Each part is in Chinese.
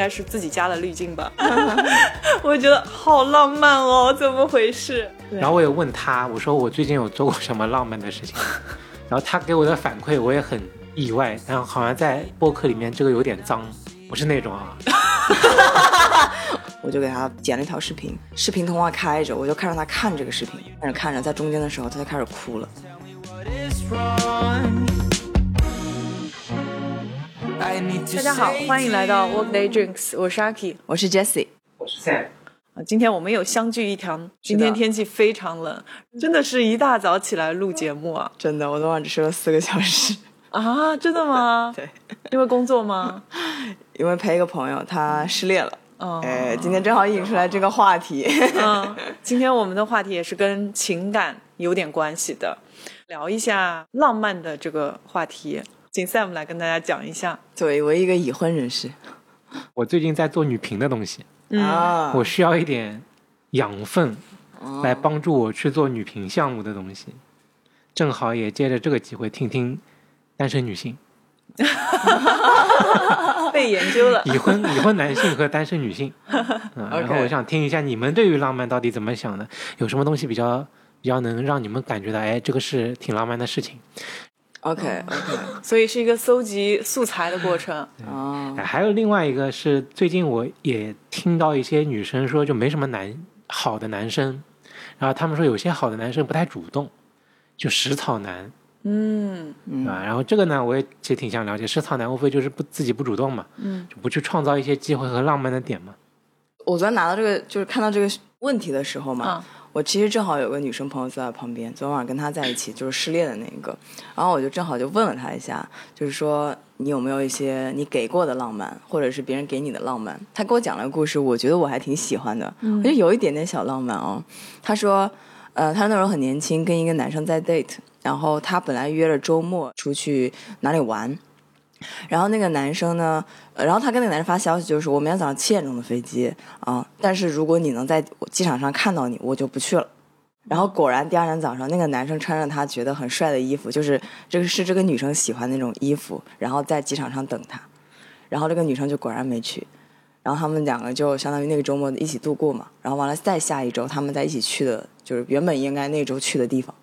该是自己加了滤镜吧。我觉得好浪漫哦，怎么回事？然后我也问他，我说我最近有做过什么浪漫的事情，然后他给我的反馈我也很意外，然后好像在播客里面这个有点脏，不是那种啊。我就给他剪了一条视频，视频通话开着，我就看着他看这个视频，看着看着，在中间的时候他就开始哭了。大家好，欢迎来到 Workday Drinks，我是 Aki，我是 Jessie，我是 Sam。啊，今天我们有相聚一堂。今天天气非常冷，真的是一大早起来录节目啊！真的，我昨晚只睡了四个小时。啊，真的吗？对，因为工作吗？因为陪一个朋友，他失恋了。嗯，哎，今天正好引出来这个话题。嗯，今天我们的话题也是跟情感有点关系的，聊一下浪漫的这个话题。请 Sam 来跟大家讲一下。作为我一个已婚人士，我最近在做女频的东西，啊，我需要一点养分来帮助我去做女频项目的东西，正好也借着这个机会听听单身女性。被研究了。已婚已婚男性和单身女性，嗯，然后我想听一下你们对于浪漫到底怎么想的，有什么东西比较比较能让你们感觉到，哎，这个是挺浪漫的事情。OK OK，所以是一个搜集素材的过程。哦，哎，还有另外一个是，最近我也听到一些女生说，就没什么男好的男生，然后他们说有些好的男生不太主动，就食草男，嗯。对吧？然后这个呢，我也其实挺想了解，食草男无非就是不自己不主动嘛，嗯，就不去创造一些机会和浪漫的点嘛。我昨天拿到这个，就是看到这个问题的时候嘛，啊我其实正好有个女生朋友坐在旁边，昨天晚上跟她在一起，就是失恋的那一个，然后我就正好就问了她一下，就是说你有没有一些你给过的浪漫，或者是别人给你的浪漫？她给我讲了个故事，我觉得我还挺喜欢的，我觉得有一点点小浪漫哦。她说，呃，她那时候很年轻，跟一个男生在 date，然后她本来约了周末出去哪里玩。然后那个男生呢，然后他跟那个男生发消息，就是我明天早上七点钟的飞机啊，但是如果你能在机场上看到你，我就不去了。然后果然第二天早上，那个男生穿着他觉得很帅的衣服，就是这个是这个女生喜欢那种衣服，然后在机场上等他。然后这个女生就果然没去，然后他们两个就相当于那个周末一起度过嘛。然后完了再下一周，他们在一起去的，就是原本应该那周去的地方。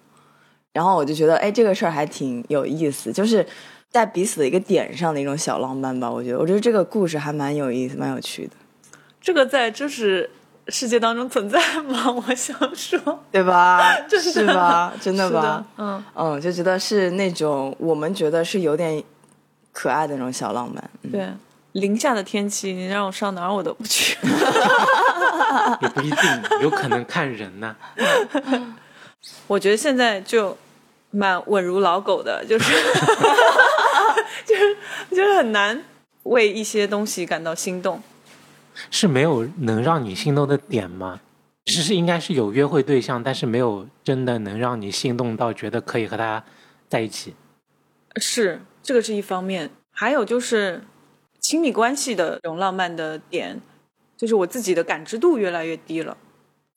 然后我就觉得，哎，这个事儿还挺有意思，就是在彼此的一个点上的一种小浪漫吧。我觉得，我觉得这个故事还蛮有意思，蛮有趣的，这个在就是世界当中存在吗？我想说，对吧？是吧？真的是吧？嗯，嗯，就觉得是那种我们觉得是有点可爱的那种小浪漫。嗯对。零下的天气，你让我上哪儿我都不去。也不一定，有可能看人呢。我觉得现在就蛮稳如老狗的，就是 就是就是很难为一些东西感到心动。是没有能让你心动的点吗？其实应该是有约会对象，但是没有真的能让你心动到觉得可以和他在一起。是这个是一方面，还有就是亲密关系的这种浪漫的点，就是我自己的感知度越来越低了。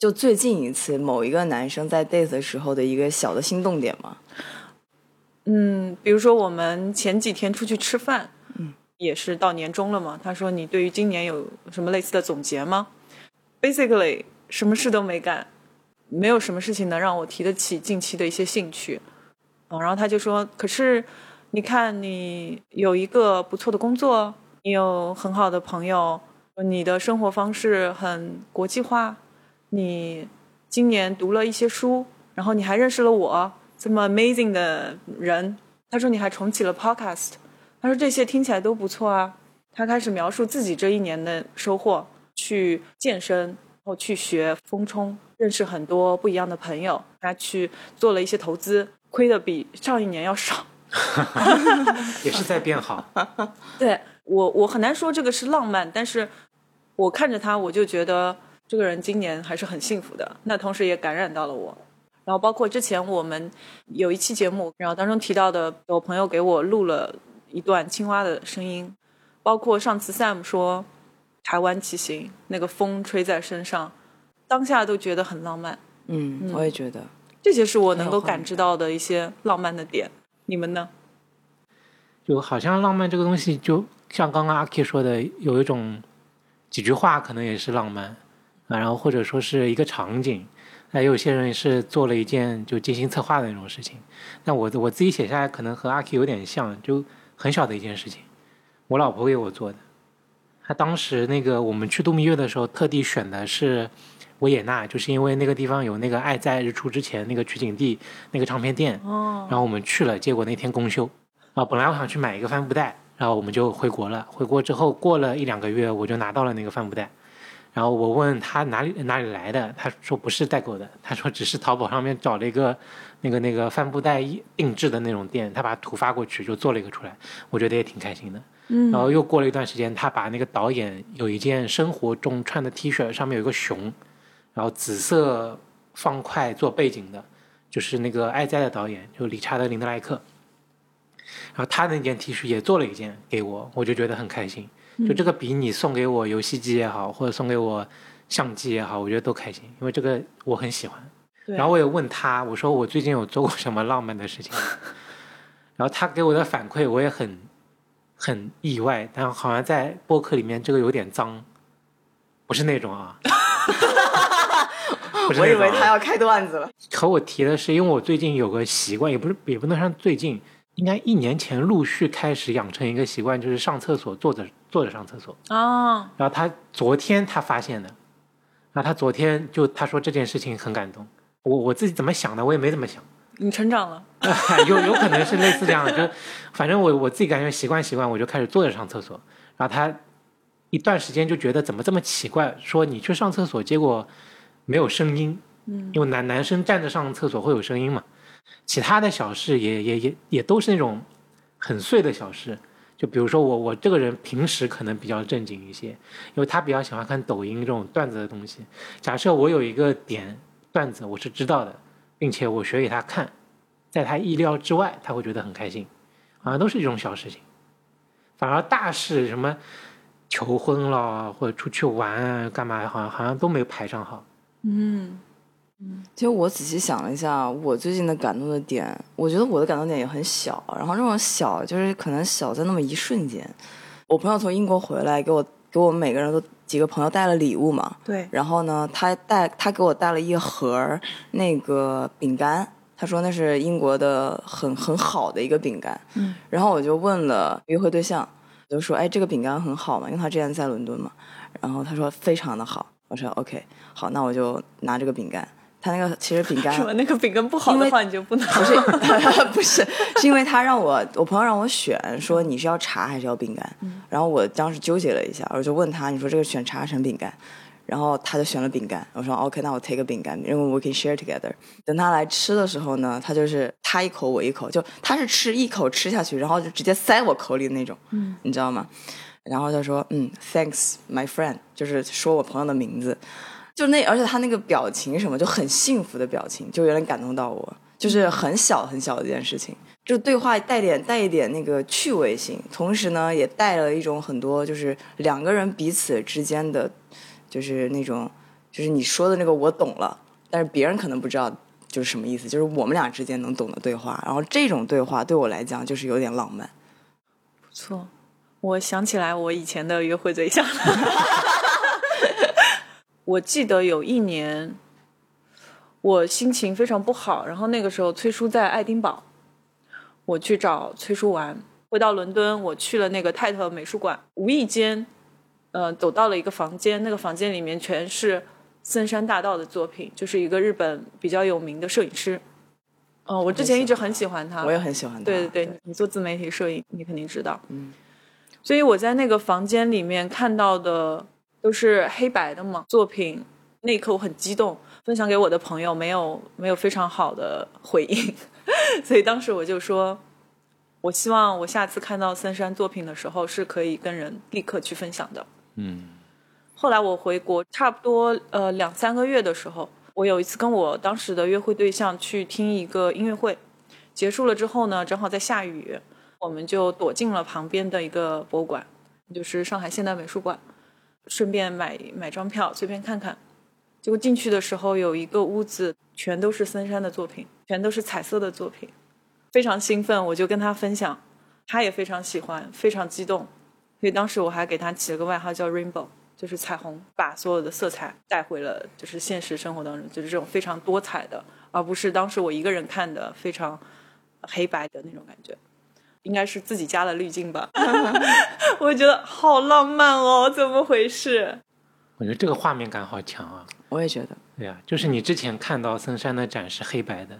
就最近一次某一个男生在 date 的时候的一个小的心动点吗。嗯，比如说我们前几天出去吃饭，嗯，也是到年终了嘛。他说：“你对于今年有什么类似的总结吗？”Basically，什么事都没干，没有什么事情能让我提得起近期的一些兴趣。嗯，然后他就说：“可是你看，你有一个不错的工作，你有很好的朋友，你的生活方式很国际化，你今年读了一些书，然后你还认识了我。”这么 amazing 的人，他说你还重启了 podcast，他说这些听起来都不错啊。他开始描述自己这一年的收获，去健身，然后去学风冲，认识很多不一样的朋友，他去做了一些投资，亏的比上一年要少。也是在变好。对我，我很难说这个是浪漫，但是我看着他，我就觉得这个人今年还是很幸福的。那同时也感染到了我。然后包括之前我们有一期节目，然后当中提到的，我朋友给我录了一段青蛙的声音，包括上次 Sam 说台湾骑行那个风吹在身上，当下都觉得很浪漫。嗯，我也觉得。这些是我能够感知到的一些浪漫的点。你们呢？就好像浪漫这个东西，就像刚刚阿 K 说的，有一种几句话可能也是浪漫啊，然后或者说是一个场景，那有些人是做了一件就精心策划的那种事情。那我我自己写下来可能和阿 K 有点像，就很小的一件事情，我老婆给我做的。她当时那个我们去度蜜月的时候，特地选的是维也纳，就是因为那个地方有那个《爱在日出之前》那个取景地那个唱片店。哦，然后我们去了，结果那天公休。啊，本来我想去买一个帆布袋，然后我们就回国了。回国之后过了一两个月，我就拿到了那个帆布袋。然后我问他哪里哪里来的，他说不是代购的，他说只是淘宝上面找了一个那个那个帆布袋定制的那种店，他把图发过去就做了一个出来，我觉得也挺开心的。嗯，然后又过了一段时间，他把那个导演有一件生活中穿的 T 恤，上面有一个熊，然后紫色方块做背景的，就是那个《爱在》的导演，就理查德·林德莱克。然后他那件 T 恤也做了一件给我，我就觉得很开心。就这个比你送给我游戏机也好，或者送给我相机也好，我觉得都开心，因为这个我很喜欢。然后我也问他，我说我最近有做过什么浪漫的事情？然后他给我的反馈我也很很意外，但好像在播客里面这个有点脏，不是那种啊。不是我以为他要开段子了。和我提的是，因为我最近有个习惯，也不是也不能算最近，应该一年前陆续开始养成一个习惯，就是上厕所坐着坐着上厕所。啊，然后他昨天他发现的，然后他昨天就他说这件事情很感动。我我自己怎么想的，我也没怎么想，你成长了。有有可能是类似这样的，就反正我我自己感觉习惯习惯，我就开始坐着上厕所。然后他一段时间就觉得怎么这么奇怪，说你去上厕所，结果没有声音，嗯因为男男生站着上厕所会有声音嘛。其他的小事也也也也都是那种很碎的小事，就比如说我我这个人平时可能比较正经一些，因为他比较喜欢看抖音这种段子的东西。假设我有一个点段子我是知道的，并且我学给他看，在他意料之外，他会觉得很开心，好像都是这种小事情。反而大事什么求婚了或者出去玩啊干嘛，好像好像都没有排上号。嗯其实我仔细想了一下，我最近的感动的点，我觉得我的感动点也很小，然后这种小就是可能小在那么一瞬间。我朋友从英国回来，给我给我们每个人都几个朋友带了礼物嘛，对，然后呢，他带他给我带了一盒那个饼干，他说那是英国的很很好的一个饼干。嗯，然后我就问了约会对象，我就说，哎，这个饼干很好嘛，因为他之前在伦敦嘛。然后他说非常的好，我说 OK，好，那我就拿这个饼干。他那个其实饼干 什么那个饼干不好的话，你就不能不是 不是，是因为他让我我朋友让我选，说你是要茶还是要饼干，然后我当时纠结了一下，我就问他，你说这个选茶还是选饼干？然后他就选了饼干，我说 OK，那我 take 个饼干，因为我 can share together。等他来吃的时候呢，他就是他一口我一口，就他是吃一口吃下去，然后就直接塞我口里的那种，嗯你知道吗？然后他说嗯，thanks my friend，就是说我朋友的名字，就那而且他那个表情什么就很幸福的表情，就有点感动到我，就是很小很小的一件事情。就对话带点带一点那个趣味性，同时呢也带了一种很多就是两个人彼此之间的，就是那种就是你说的那个我懂了，但是别人可能不知道就是什么意思，就是我们俩之间能懂的对话。然后这种对话对我来讲就是有点浪漫。不错。我想起来我以前的约会对象，我记得有一年，我心情非常不好，然后那个时候崔叔在爱丁堡，我去找崔叔玩。回到伦敦，我去了那个泰特美术馆，无意间，呃，走到了一个房间，那个房间里面全是森山大道的作品，就是一个日本比较有名的摄影师。嗯、我之前一直很喜欢他，我也很喜欢他。对对对，你做自媒体摄影，你肯定知道。嗯，所以我在那个房间里面看到的都是黑白的嘛作品，那一刻我很激动，分享给我的朋友，没有没有非常好的回应，所以当时我就说，我希望我下次看到森山作品的时候是可以跟人立刻去分享的。嗯。后来我回国差不多呃两三个月的时候，我有一次跟我当时的约会对象去听一个音乐会，结束了之后呢，正好在下雨，我们就躲进了旁边的一个博物馆，就是上海现代美术馆，顺便买买张票随便看看。结果进去的时候，有一个屋子全都是森山的作品，全都是彩色的作品，非常兴奋，我就跟他分享，他也非常喜欢，非常激动，所以当时我还给他起了个外号叫 Rainbow。就是彩虹把所有的色彩带回了就是现实生活当中，就是这种非常多彩的，而不是当时我一个人看的非常黑白的那种感觉。应该是自己加了滤镜吧，我觉得好浪漫哦，怎么回事？我觉得这个画面感好强啊！我也觉得，对呀、就是你之前看到森山的展是黑白的，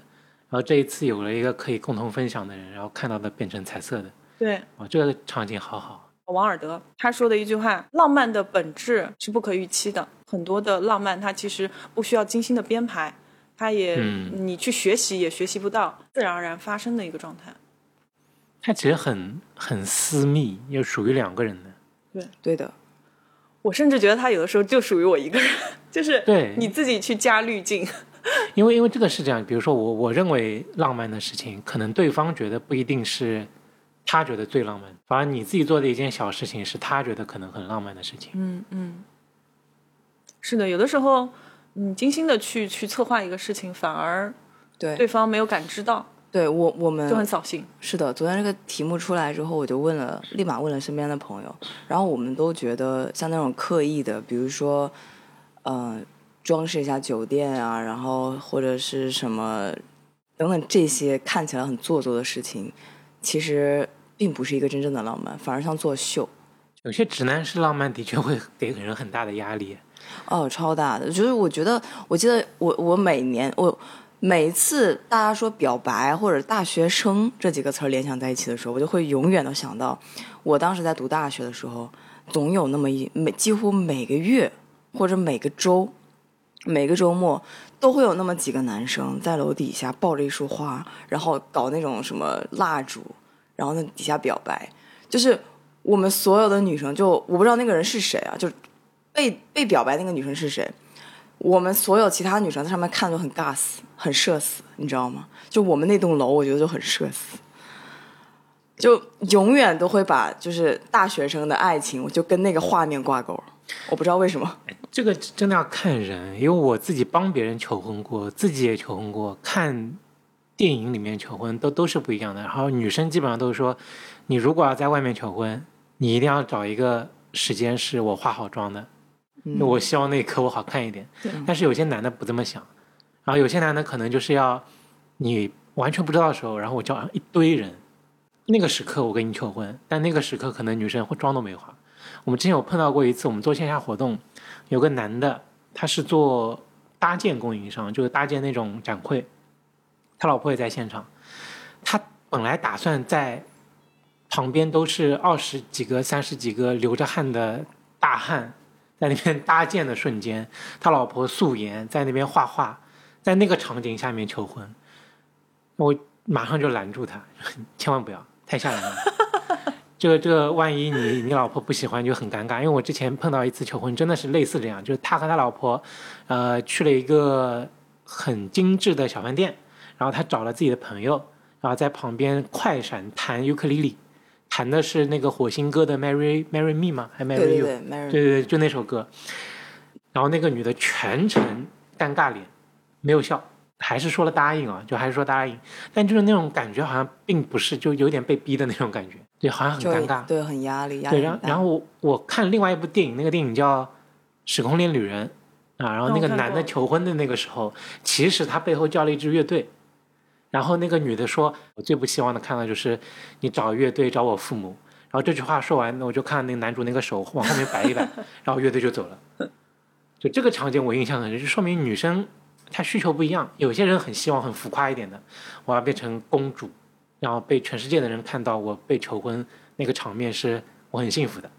然后这一次有了一个可以共同分享的人，然后看到的变成彩色的，对，哇，这个场景好好。王尔德他说的一句话：“浪漫的本质是不可预期的。很多的浪漫，它其实不需要精心的编排，它也、嗯你去学习也学习不到，自然而然发生的一个状态。它其实很很私密，又属于两个人的。对的，我甚至觉得他有的时候就属于我一个人，就是对你自己去加滤镜。因为因为这个是这样，比如说我我认为浪漫的事情，可能对方觉得不一定是他觉得最浪漫，反而你自己做的一件小事情是他觉得可能很浪漫的事情。嗯嗯，是的，有的时候你精心的去去策划一个事情，反而对对方没有感知到，对我我们就很扫兴。是的，昨天这个题目出来之后，我就问了，立马问了身边的朋友，然后我们都觉得像那种刻意的，比如说，呃，装饰一下酒店啊，然后或者是什么等等这些看起来很做作的事情，其实并不是一个真正的浪漫，反而像作秀。有些直男式浪漫的确会给人很大的压力。哦，超大的，就是我觉得，我记得我我每年我每次大家说表白或者大学生这几个词儿联想在一起的时候，我就会永远的想到，我当时在读大学的时候，总有那么一每几乎每个月或者每个周，每个周末都会有那么几个男生在楼底下抱着一束花，然后搞那种什么蜡烛，然后那底下表白，就是我们所有的女生就我不知道那个人是谁啊，就被被表白那个女生是谁？我们所有其他女生在上面看就很尬死，很社死，你知道吗？就我们那栋楼，我觉得就很社死，就永远都会把就是大学生的爱情，我就跟那个画面挂钩。我不知道为什么，这个真的要看人，因为我自己帮别人求婚过，自己也求婚过，看电影里面求婚都都是不一样的。然后女生基本上都是说，你如果要在外面求婚，你一定要找一个时间是我化好妆的，嗯我希望那一刻我好看一点。但是有些男的不这么想，然后有些男的可能就是要你完全不知道的时候，然后我叫一堆人，那个时刻我跟你求婚，但那个时刻可能女生会妆都没化。我们之前有碰到过一次，我们做线下活动，有个男的，他是做搭建供应商，就是搭建那种展会，他老婆也在现场，他本来打算在旁边都是二十几个、三十几个流着汗的大汉，在那边搭建的瞬间，他老婆素颜在那边画画，在那个场景下面求婚，我马上就拦住他，千万不要，太吓人了。这个这个，万一你你老婆不喜欢就很尴尬。因为我之前碰到一次求婚，真的是类似这样，就是他和他老婆，呃，去了一个很精致的小饭店，然后他找了自己的朋友，然后在旁边快闪弹尤克里里，弹的是那个火星哥的 Marry Marry Me 吗？还 Marry You？对对对对，就那首歌。然后那个女的全程尴尬脸，没有笑，还是说了答应啊，就还是说答应，但就是那种感觉好像并不是，就有点被逼的那种感觉，对，好像很尴尬。对，很压力，压对。然后然后我我看另外一部电影，那个电影叫《时空恋旅人》啊，然后那个男的求婚的那个时候，其实他背后叫了一支乐队，然后那个女的说：“我最不希望的看到就是你找乐队找我父母。”然后这句话说完，我就看那个男主那个手往后面摆一摆，然后乐队就走了。就这个场景我印象很深，就说明女生她需求不一样。有些人很希望很浮夸一点的，我要变成公主，然后被全世界的人看到我被求婚那个场面是我很幸福的。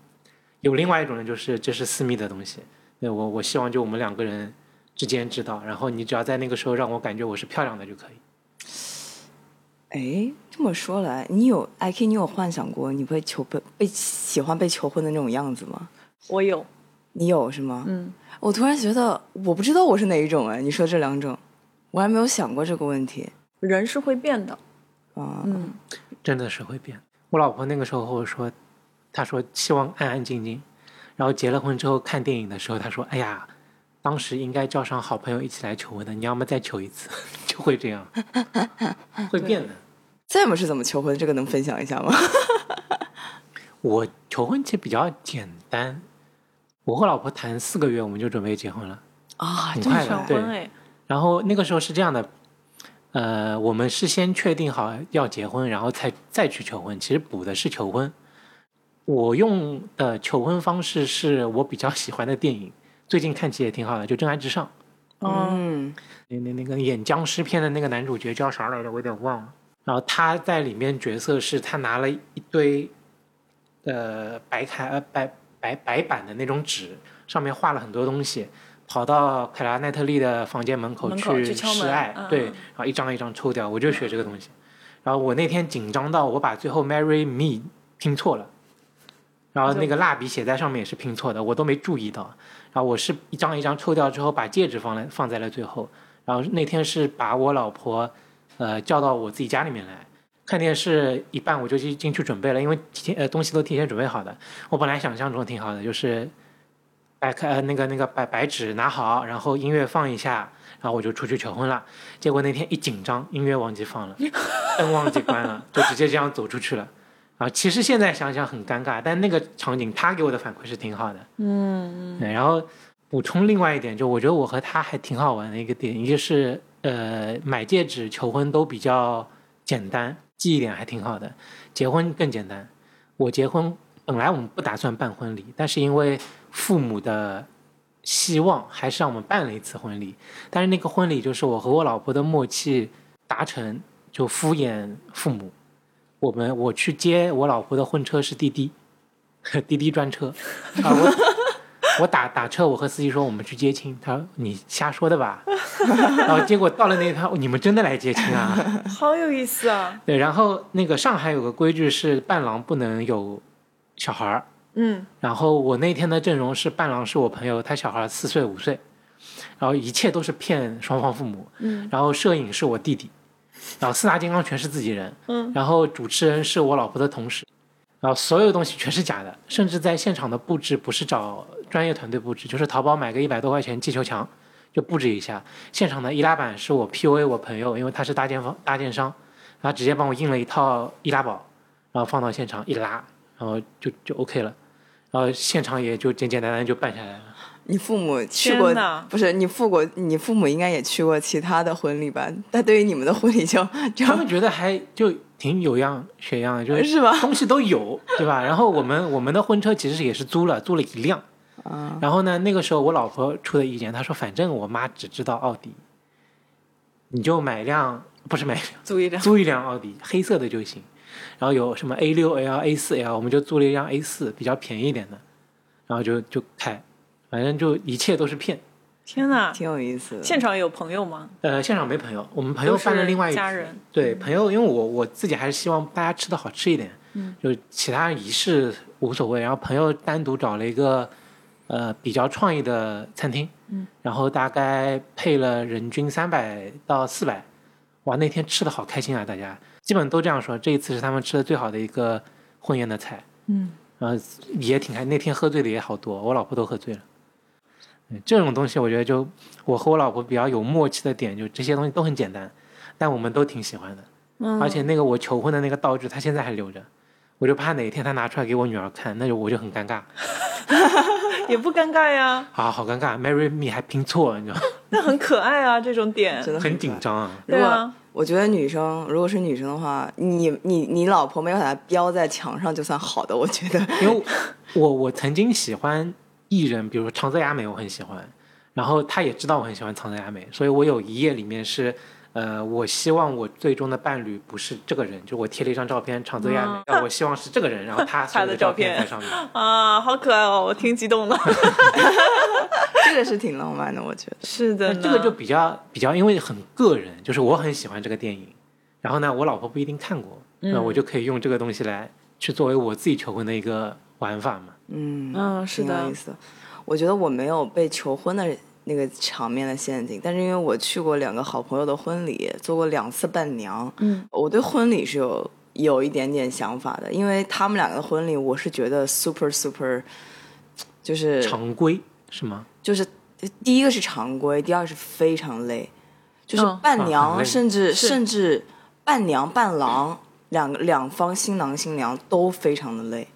有另外一种人就是这是私密的东西，对我我希望就我们两个人之间知道，然后你只要在那个时候让我感觉我是漂亮的就可以。哎，这么说来，你有 IK，你有幻想过你被求被被喜欢被求婚的那种样子吗？我有，你有是吗？嗯，我突然觉得，我不知道我是哪一种哎。你说这两种，我还没有想过这个问题人是会变的，啊。嗯，真的是会变。我老婆那个时候和我说，她说希望安安静静，然后结了婚之后看电影的时候，她说：“哎呀，当时应该叫上好朋友一起来求婚的，你要么再求一次，就会这样，会变的。Sam 是怎么求婚？这个能分享一下吗？我求婚其实比较简单，我和老婆谈四个月，我们就准备结婚了。啊，很快的对婚哎，然后那个时候是这样的，呃，我们是先确定好要结婚，然后才再去求婚。其实补的是求婚。我用的求婚方式是我比较喜欢的电影，最近看起也挺好的，就《真爱至上》。嗯，嗯，那那那个演僵尸片的那个男主角叫啥来着？我有点忘了。然后他在里面角色是他拿了一堆，呃，白开呃白白白板的那种纸，上面画了很多东西，跑到凯拉奈特利的房间门口去示爱，嗯对，然后一张一张抽掉，我就学这个东西。然后我那天紧张到我把最后 “marry me” 拼错了，然后那个蜡笔写在上面也是拼错的，我都没注意到。然后我是一张一张抽掉之后，把戒指放在放在了最后。然后那天是把我老婆，呃，叫到我自己家里面来看电视，一半我就去进去准备了，因为提前呃东西都提前准备好的。我本来想象中挺好的，就是白开呃那个那个白白纸拿好，然后音乐放一下，然后我就出去求婚了。结果那天一紧张，音乐忘记放了，灯忘记关了，就直接这样走出去了。啊，其实现在想想很尴尬，但那个场景他给我的反馈是挺好的。嗯对，然后补充另外一点，就我觉得我和他还挺好玩的一个点，一个是呃买戒指求婚都比较简单，记忆点还挺好的，结婚更简单。我结婚本来我们不打算办婚礼，但是因为父母的希望，还是让我们办了一次婚礼。但是那个婚礼就是我和我老婆的默契达成，就敷衍父母。我们我去接我老婆的婚车是滴滴，滴滴专车，我打打车，我和司机说我们去接亲，他说你瞎说的吧，然后结果到了那一趟，哦你们真的来接亲啊？好有意思啊，对，然后那个上海有个规矩是伴郎不能有小孩儿，嗯。然后我那天的阵容是伴郎是我朋友，他小孩四岁五岁，然后一切都是骗双方父母，嗯。然后摄影是我弟弟，然后四大金刚全是自己人，嗯，然后主持人是我老婆的同事，然后所有东西全是假的，甚至在现场的布置不是找专业团队布置，就是淘宝买个一百多块钱气球墙就布置一下。现场的易拉板是我 PUA 我朋友，因为他是搭建方搭建商，他直接帮我印了一套易拉宝，然后放到现场一拉，然后就就 OK 了，然后现场也就简简单单就办下来了。你父母去过不是？你父过你父母应该也去过其他的婚礼吧？但对于你们的婚礼就就他们觉得还就挺有样学样的，就是是吧？东西都有，对吧？然后我们我们的婚车其实也是租了，租了一辆。啊，然后呢，那个时候我老婆出的意见，她说反正我妈只知道奥迪，你就买辆不是买一辆租一辆，租一辆奥迪，黑色的就行。然后有什么 A 六 L、A 四 L，我们就租了一辆 A 四，比较便宜一点的，然后就就开，反正就一切都是骗。天哪！挺有意思的。现场有朋友吗？呃，现场没朋友，我们朋友办了另外一家人对朋友，因为我我自己还是希望大家吃的好吃一点，嗯，就其他仪式无所谓。然后朋友单独找了一个呃比较创意的餐厅，嗯，然后大概配了人均三百到四百，哇，那天吃的好开心啊！大家基本都这样说，这一次是他们吃的最好的一个婚宴的菜，嗯，然后也挺开，那天喝醉的也好多，我老婆都喝醉了。嗯这种东西，我觉得就我和我老婆比较有默契的点，就这些东西都很简单，但我们都挺喜欢的。嗯而且那个我求婚的那个道具，他现在还留着，我就怕哪一天他拿出来给我女儿看，那就我就很尴尬，也不尴尬呀，啊，好尴尬，marry me 还拼错，你知道吗，那很可爱啊，这种点。真的很。紧张啊。对啊，我觉得女生如果是女生的话，你你你老婆没有把它标在墙上就算好的，我觉得。因为我我曾经喜欢艺人，比如说长泽雅美，我很喜欢，然后她也知道我很喜欢长泽雅美，所以我有一页里面是，呃，我希望我最终的伴侣不是这个人，就我贴了一张照片，长泽雅美，但我希望是这个人，然后他 他的照照片在上面。啊，好可爱哦，我挺激动的。这个是挺浪漫的，我觉得。是的这个就比较比较，因为很个人，就是我很喜欢这个电影，然后呢，我老婆不一定看过，那嗯我就可以用这个东西来去作为我自己求婚的一个玩法嘛。嗯嗯是的意思。我觉得我没有被求婚的那个场面的陷阱，但是因为我去过两个好朋友的婚礼，做过两次伴娘，嗯，我对婚礼是有有一点点想法的，因为他们两个的婚礼，我是觉得 super super，就是常规是吗？就是第一个是常规，第二个是非常累，就是嗯。伴娘、甚至是。甚至伴娘伴郎两个两方新郎新娘都非常的累，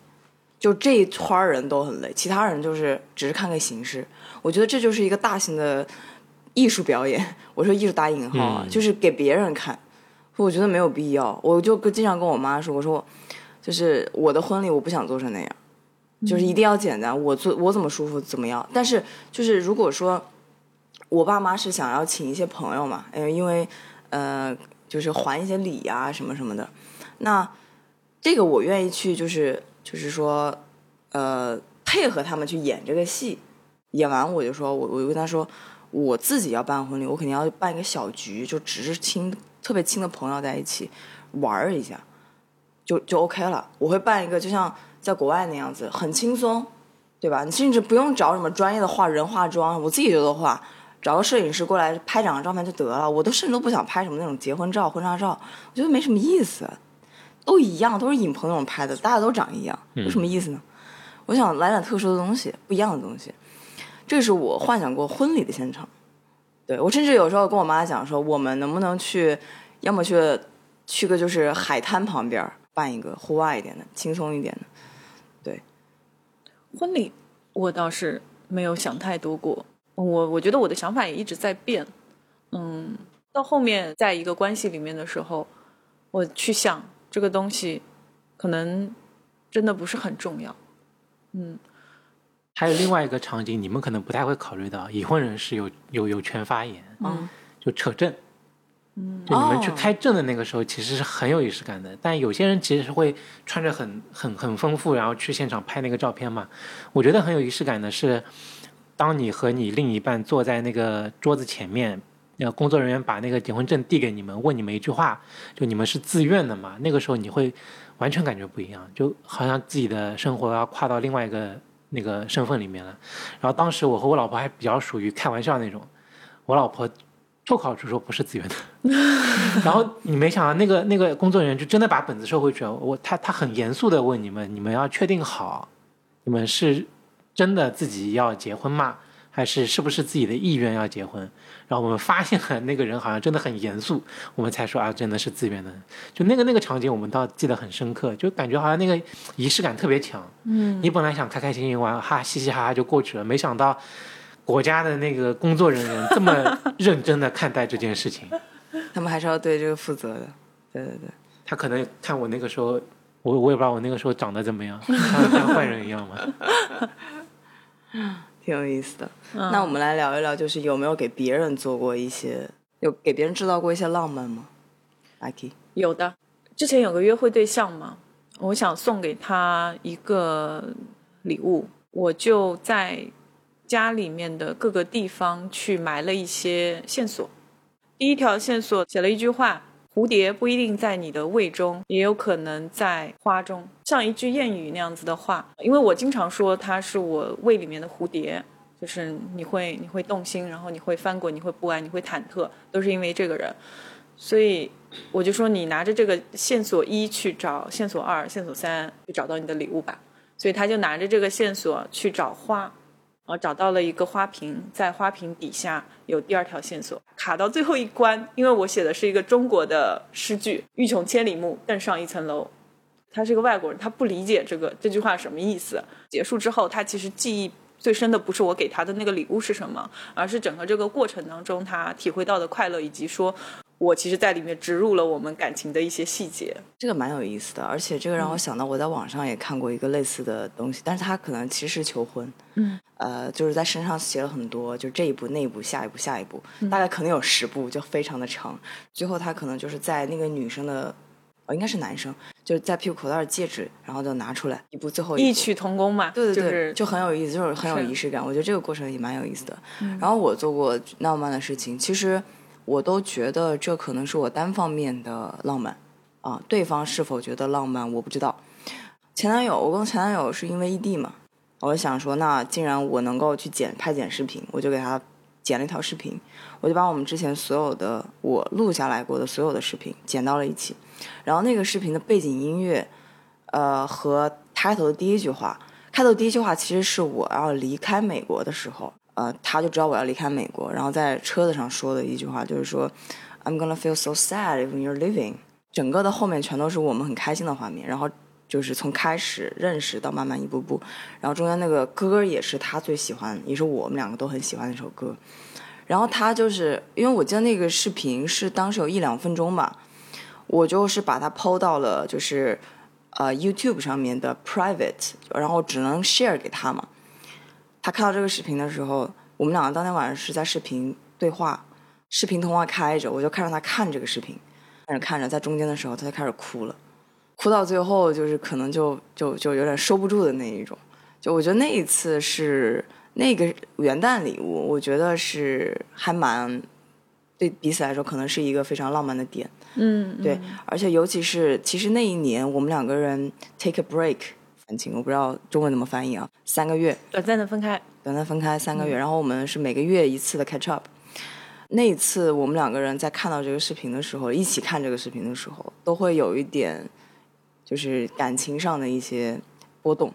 就这一圈人都很累，其他人就是只是看个形式。我觉得这就是一个大型的艺术表演。我说艺术打引号啊，嗯就是给别人看。我觉得没有必要，我就跟经常跟我妈说，我说就是我的婚礼我不想做成那样，就是一定要简单，我做我怎么舒服怎么样。但是就是如果说我爸妈是想要请一些朋友嘛，呃，因为呃就是还一些礼啊、什么什么的，那这个我愿意去，就是就是说呃配合他们去演这个戏，演完我就说我我就跟他说我自己要办婚礼，我肯定要办一个小局，就只是亲特别亲的朋友在一起玩儿一下，就就 OK 了。我会办一个就像在国外那样子，很轻松，对吧？你甚至不用找什么专业的化人化妆，我自己就都化，找个摄影师过来拍两张照片就得了。我都甚至都不想拍什么那种结婚照、婚纱照，我觉得没什么意思，都一样，都是影棚那种拍的，大家都长一样，有什么意思呢？我想来点特殊的东西，不一样的东西。这是我幻想过婚礼的现场。对我甚至有时候跟我妈讲说，我们能不能去，要么去去个就是海滩旁边办一个户外一点的、轻松一点的。对婚礼我倒是没有想太多过，我我觉得我的想法也一直在变。嗯，到后面在一个关系里面的时候，我去想这个东西，可能真的不是很重要。嗯，还有另外一个场景，你们可能不太会考虑到，已婚人士有有有权发言，嗯，就扯证。嗯就你们去哦开证的那个时候，其实是很有仪式感的。但有些人其实是会穿着很很很丰富，然后去现场拍那个照片嘛。我觉得很有仪式感的是，当你和你另一半坐在那个桌子前面，那，工作人员把那个结婚证递给你们，问你们一句话，就你们是自愿的嘛？那个时候你会完全感觉不一样，就好像自己的生活要跨到另外一个那个身份里面了。然后当时我和我老婆还比较属于开玩笑那种，我老婆脱口就说不是自愿的，然后你没想到那个那个工作人员就真的把本子收回去了。我他他很严肃的问你们，你们要确定好，你们是真的自己要结婚吗？还是是不是自己的意愿要结婚？然后我们发现了那个人好像真的很严肃，我们才说啊，真的是自愿的。就那个那个场景，我们倒记得很深刻，就感觉好像那个仪式感特别强。嗯，你本来想开开心心玩，哈嘻嘻哈哈就过去了，没想到国家的那个工作人员这么 认真的看待这件事情。他们还是要对这个负责的。对对对，他可能看我那个时候，我我也不知道我那个时候长得怎么样，像像坏人一样嘛。挺有意思的。嗯那我们来聊一聊，就是有没有给别人做过一些，有给别人制造过一些浪漫吗？Lucky，有的，之前有个约会对象嘛，我想送给他一个礼物，我就在家里面的各个地方去埋了一些线索。第一条线索写了一句话：蝴蝶不一定在你的胃中，也有可能在花中，像一句谚语那样子的话。因为我经常说它是我胃里面的蝴蝶，就是你会你会动心，然后你会翻滚，你会不安，你会忐忑，都是因为这个人。所以我就说，你拿着这个线索一去找线索二、线索三，去找到你的礼物吧。所以他就拿着这个线索去找花，呃，找到了一个花瓶，在花瓶底下有第二条线索，卡到最后一关。因为我写的是一个中国的诗句“欲穷千里目，更上一层楼”，他是个外国人，他不理解这个这句话什么意思。结束之后，他其实记忆最深的不是我给他的那个礼物是什么，而是整个这个过程当中他体会到的快乐，以及说我其实在里面植入了我们感情的一些细节。这个蛮有意思的，而且这个让我想到我在网上也看过一个类似的东西，但是他可能其实求婚，嗯，呃，就是在身上写了很多，就这一步那一步下一步下一步，大概可能有十步，就非常的长。最后他可能就是在那个女生的，哦，应该是男生，就是在屁股口袋的戒指，然后就拿出来一步，最后一曲同工嘛，对对对，就是就很有意思，就是很有仪式感。我觉得这个过程也蛮有意思的。然后我做过浪漫的事情，其实我都觉得这可能是我单方面的浪漫啊，对方是否觉得浪漫我不知道。前男友，我跟前男友是因为异地嘛，我想说，那既然我能够去剪拍剪视频，我就给他剪了一条视频，我就把我们之前所有的我录下来过的所有的视频剪到了一起，然后那个视频的背景音乐，呃，和开头的第一句话，开头第一句话其实是我要离开美国的时候，呃，他就知道我要离开美国，然后在车子上说的一句话就是说，I'm gonna feel so sad if you're leaving。整个的后面全都是我们很开心的画面，然后就是从开始认识到慢慢一步步，然后中间那个歌也是他最喜欢，也是我们两个都很喜欢的一首歌。然后他就是因为我记得那个视频是当时有一两分钟吧，我就是把它抛到了就是呃 YouTube 上面的 private，然后只能 share 给他嘛。他看到这个视频的时候，我们两个当天晚上是在视频对话，视频通话开着，我就看着他看这个视频，看着看着，在中间的时候他就开始哭了，哭到最后就是可能就就就有点收不住的那一种。就我觉得那一次是那个元旦礼物，我觉得是还蛮对彼此来说可能是一个非常浪漫的点。嗯，对，而且尤其是其实那一年我们两个人 take a break，反情我不知道中文怎么翻译啊，三个月短暂的分开，短暂分开三个月，然后我们是每个月一次的 catch up。那一次我们两个人在看到这个视频的时候，一起看这个视频的时候，都会有一点就是感情上的一些波动。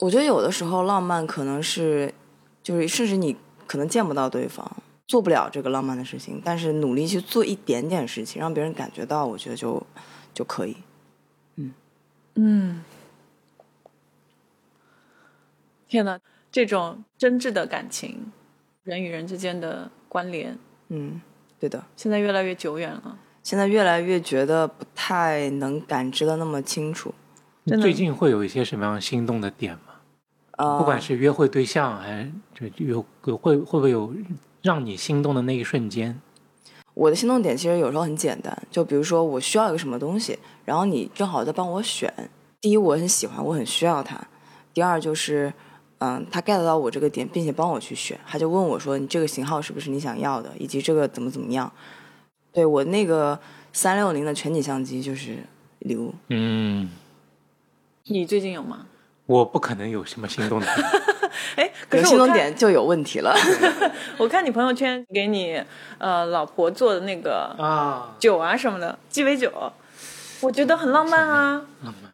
我觉得有的时候浪漫可能是，就是甚至你可能见不到对方，做不了这个浪漫的事情，但是努力去做一点点事情，让别人感觉到，我觉得就就可以。嗯嗯，天哪，这种真挚的感情，人与人之间的关联，嗯，对的。现在越来越久远了。现在越来越觉得不太能感知的那么清楚。真的最近会有一些什么样心动的点吗？呃，不管是约会对象，还是就有有会会不会有让你心动的那一瞬间？我的心动点其实有时候很简单，就比如说我需要一个什么东西，然后你正好在帮我选。第一，我很喜欢，我很需要它；第二，就是嗯，他 get 到我这个点，并且帮我去选。他就问我说：“你这个型号是不是你想要的？以及这个怎么怎么样？”对我那个三六零的全景相机就是礼物。嗯，你最近有吗？我不可能有什么心动的点。哎，可是心动点就有问题了。我看你朋友圈给你呃老婆做的那个啊，酒啊什么的鸡尾酒，我觉得很浪漫啊，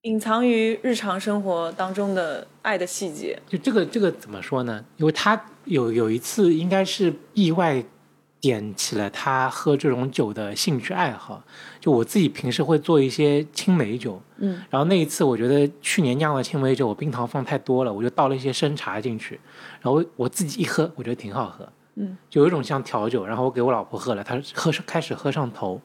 隐藏于日常生活当中的爱的细节。就这个这个怎么说呢？因为他有有一次应该是意外点起了他喝这种酒的兴趣爱好。就我自己平时会做一些青梅酒，嗯，然后那一次我觉得去年酿的青梅酒我冰糖放太多了，我就倒了一些生茶进去，然后我自己一喝，我觉得挺好喝，嗯，就有一种像调酒，然后我给我老婆喝了，她喝开始喝上头，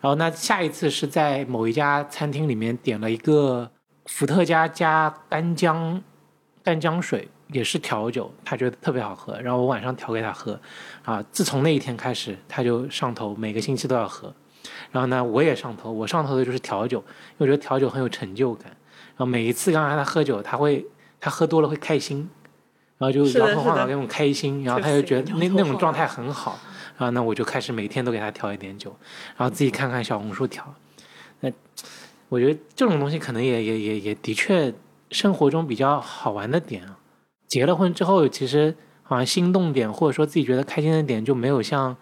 然后那下一次是在某一家餐厅里面点了一个伏特加加干姜干姜水，也是调酒，她觉得特别好喝，然后我晚上调给她喝，啊，自从那一天开始，她就上头，每个星期都要喝。然后呢，我也上头，我上头的就是调酒，因为我觉得调酒很有成就感。然后每一次刚让他喝酒，他会他喝多了会开心，然后就摇头晃的脑那种开心，然后他就觉得那那种状态很好。然后呢，我就开始每天都给他调一点酒，然后自己看看小红书调。那我觉得这种东西可能也也也也的确生活中比较好玩的点啊。结了婚之后，其实好像心动点或者说自己觉得开心的点就没有像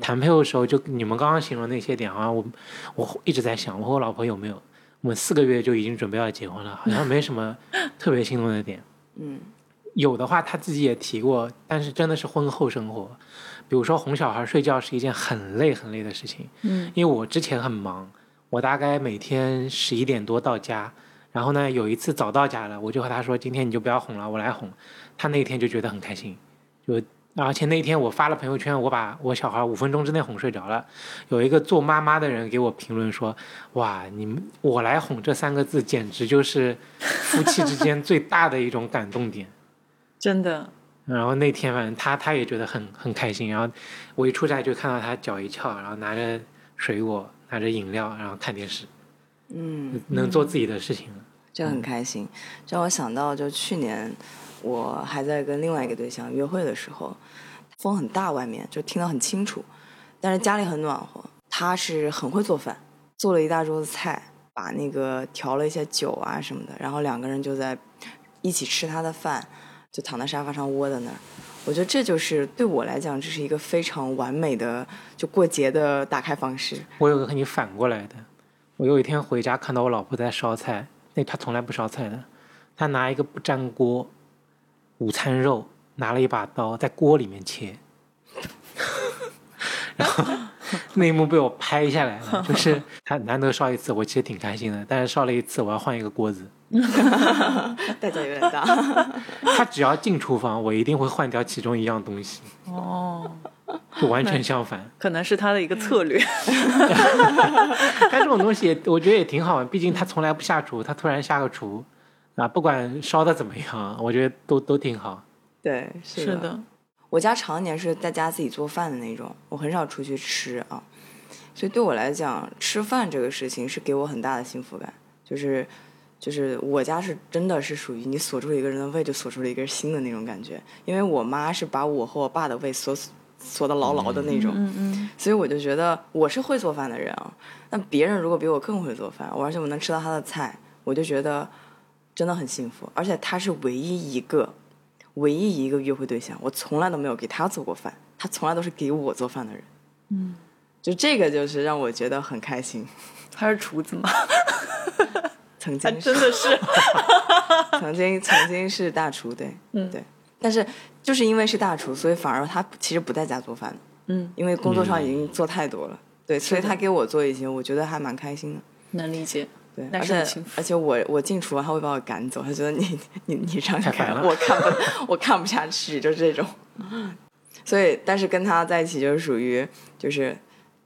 谈配偶的时候就你们刚刚形容那些点，啊我我一直在想，我和我老婆有没有我们四个月就已经准备要结婚了，好像没什么特别心动的点。嗯，有的话，他自己也提过，但是真的是婚后生活，比如说哄小孩睡觉是一件很累很累的事情。嗯，因为我之前很忙，我大概每天十一点多到家，然后呢有一次早到家了，我就和他说，今天你就不要哄了，我来哄。他那天就觉得很开心，就而且那天我发了朋友圈，我把我小孩五分钟之内哄睡着了，有一个做妈妈的人给我评论说，哇，你们我来哄这三个字简直就是夫妻之间最大的一种感动点。真的，然后那天反正他他也觉得很很开心，然后我一出来就看到他脚一翘，然后拿着水果，拿着饮料，然后看电视，嗯，能做自己的事情了。这很开心，这让我想到，就去年我还在跟另外一个对象约会的时候，风很大，外面就听得很清楚，但是家里很暖和。他是很会做饭，做了一大桌子菜，把那个调了一些酒啊什么的，然后两个人就在一起吃他的饭，就躺在沙发上窝在那儿。我觉得这就是对我来讲，这是一个非常完美的就过节的打开方式。我有个和你反过来的，我有一天回家看到我老婆在烧菜，那她从来不烧菜的，她拿一个不粘锅午餐肉，拿了一把刀在锅里面切，然后那一幕被我拍下来了，就是他难得烧一次，我其实挺开心的，但是烧了一次，我要换一个锅子。代价有点大。他只要进厨房，我一定会换掉其中一样东西，哦，就完全相反。可能是他的一个策略。但这种东西也，我觉得也挺好玩，毕竟他从来不下厨，他突然下个厨，啊，不管烧的怎么样，我觉得都都挺好。对，是是的，我家常年是在家自己做饭的那种，我很少出去吃啊，所以对我来讲，吃饭这个事情是给我很大的幸福感。就是，就是我家是真的是属于你锁住了一个人的胃，就锁住了一根心的那种感觉。因为我妈是把我和我爸的胃锁锁的牢牢的那种，嗯嗯，所以我就觉得我是会做饭的人啊。那别人如果比我更会做饭，我而且我能吃到他的菜，我就觉得真的很幸福。而且他是唯一一个，唯一一个约会对象，我从来都没有给他做过饭，他从来都是给我做饭的人。嗯，就这个就是让我觉得很开心。他是厨子吗？曾 他经真的是，曾经曾经是大厨，对，嗯对。但是就是因为是大厨，所以反而他其实不在家做饭，嗯，因为工作上已经做太多了。对，所以他给我做一些，我觉得还蛮开心的。能理解。对，而且而且我我进厨房他会把我赶走，他觉得你你你上去看，太烦了我看不我看不下去，就是这种。所以，但是跟他在一起就是属于就是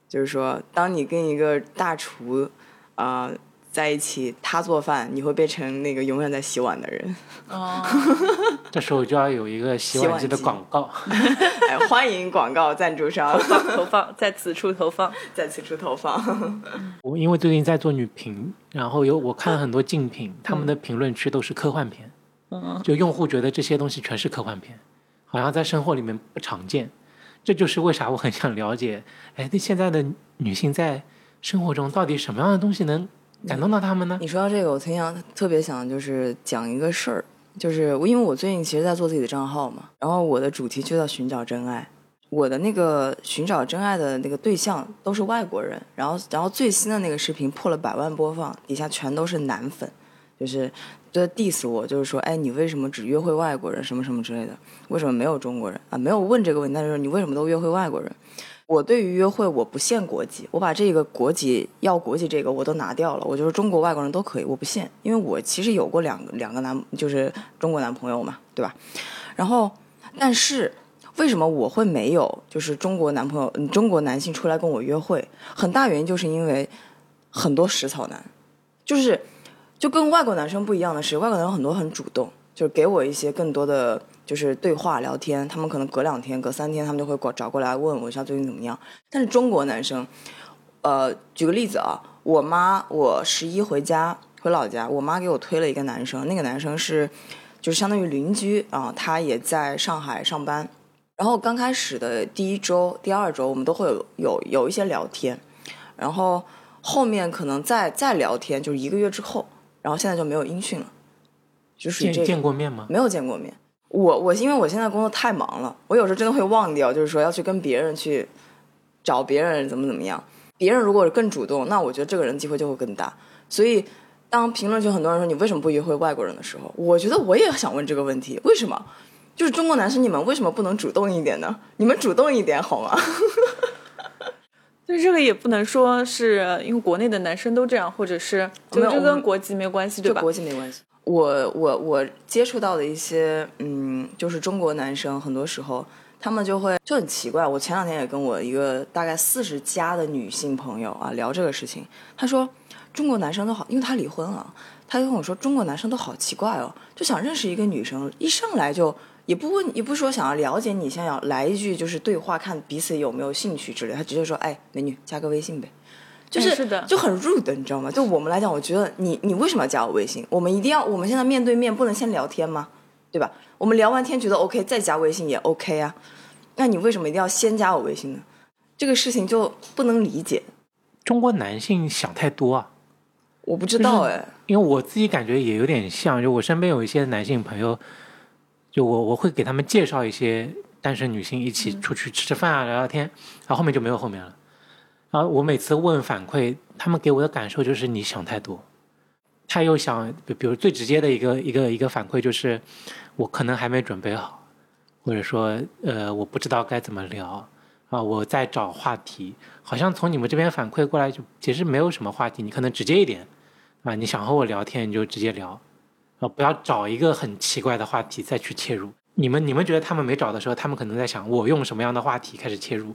就是说，当你跟一个大厨啊、呃在一起，他做饭，你会变成那个永远在洗碗的人。哦，这时候就要有一个洗碗机的广告，哎，欢迎广告赞助商投放在此处投放。在此处投放。我因为最近在做女评，然后有我看了很多竞品，他们的评论区都是科幻片，嗯，就用户觉得这些东西全是科幻片，好像在生活里面不常见。这就是为啥我很想了解，哎，那现在的女性在生活中到底什么样的东西能感动到他们呢？你说到这个，我挺想特别想就是讲一个事儿，就是我因为我最近其实在做自己的账号嘛，然后我的主题就叫寻找真爱。我的那个寻找真爱的那个对象都是外国人，然后然后最新的那个视频破了百万播放，底下全都是男粉，就是就在 diss 我，就是说，哎，你为什么只约会外国人，什么什么之类的，为什么没有中国人啊？没有问这个问题，但是说你为什么都约会外国人？我对于约会我不限国籍，我把这个国籍要国籍这个我都拿掉了，我就是中国外国人都可以，我不限，因为我其实有过两个两个男就是中国男朋友嘛，对吧？然后，但是为什么我会没有就是中国男朋友、中国男性出来跟我约会？很大原因就是因为很多食草男，就是就跟外国男生不一样的是，外国男生很多很主动，就是给我一些更多的就是对话聊天，他们可能隔两天、隔三天，他们就会过找过来问我一下最近怎么样。但是中国男生，呃，举个例子啊，我妈我十一回家回老家，我妈给我推了一个男生，那个男生是就是相当于邻居啊，他也在上海上班。然后刚开始的第一周、第二周，我们都会有有有一些聊天，然后后面可能再再聊天，就是一个月之后，然后现在就没有音讯了，就属于这见个见过面吗？没有见过面。我我因为我现在工作太忙了，我有时候真的会忘掉，就是说要去跟别人去找别人怎么怎么样。别人如果更主动，那我觉得这个人机会就会更大。所以当评论区很多人说你为什么不约会外国人的时候，我觉得我也想问这个问题：为什么？就是中国男生，你们为什么不能主动一点呢？你们主动一点好吗？就这个也不能说是因为国内的男生都这样，或者是就这跟国籍没关系，对吧？国籍没关系。我我我接触到的一些嗯，就是中国男生，很多时候他们就会就很奇怪。我前两天也跟我一个大概四十加的女性朋友啊聊这个事情，她说中国男生都好，因为她离婚了，她就跟我说中国男生都好奇怪哦，就想认识一个女生，一上来就。也不问，也不说想要了解你，想要来一句就是对话，看彼此有没有兴趣之类，他直接说：“哎，美女，加个微信呗。”就是、哎是的就很 rude，你知道吗？就我们来讲，我觉得你你为什么要加我微信？我们一定要我们现在面对面，不能先聊天吗？对吧？我们聊完天觉得 OK，再加微信也 OK 啊。那你为什么一定要先加我微信呢？这个事情就不能理解。中国男性想太多啊，我不知道哎，因为我自己感觉也有点像，就我身边有一些男性朋友，就我我会给他们介绍一些单身女性一起出去吃吃饭啊、聊聊天，然后后面就没有后面了。啊我每次问反馈，他们给我的感受就是你想太多。他又想，比如最直接的一个一个一个反馈就是，我可能还没准备好，或者说呃我不知道该怎么聊，啊，我在找话题，好像从你们这边反馈过来就其实没有什么话题，你可能直接一点，啊，你想和我聊天你就直接聊，啊，不要找一个很奇怪的话题再去切入。你们你们觉得他们没找的时候，他们可能在想我用什么样的话题开始切入，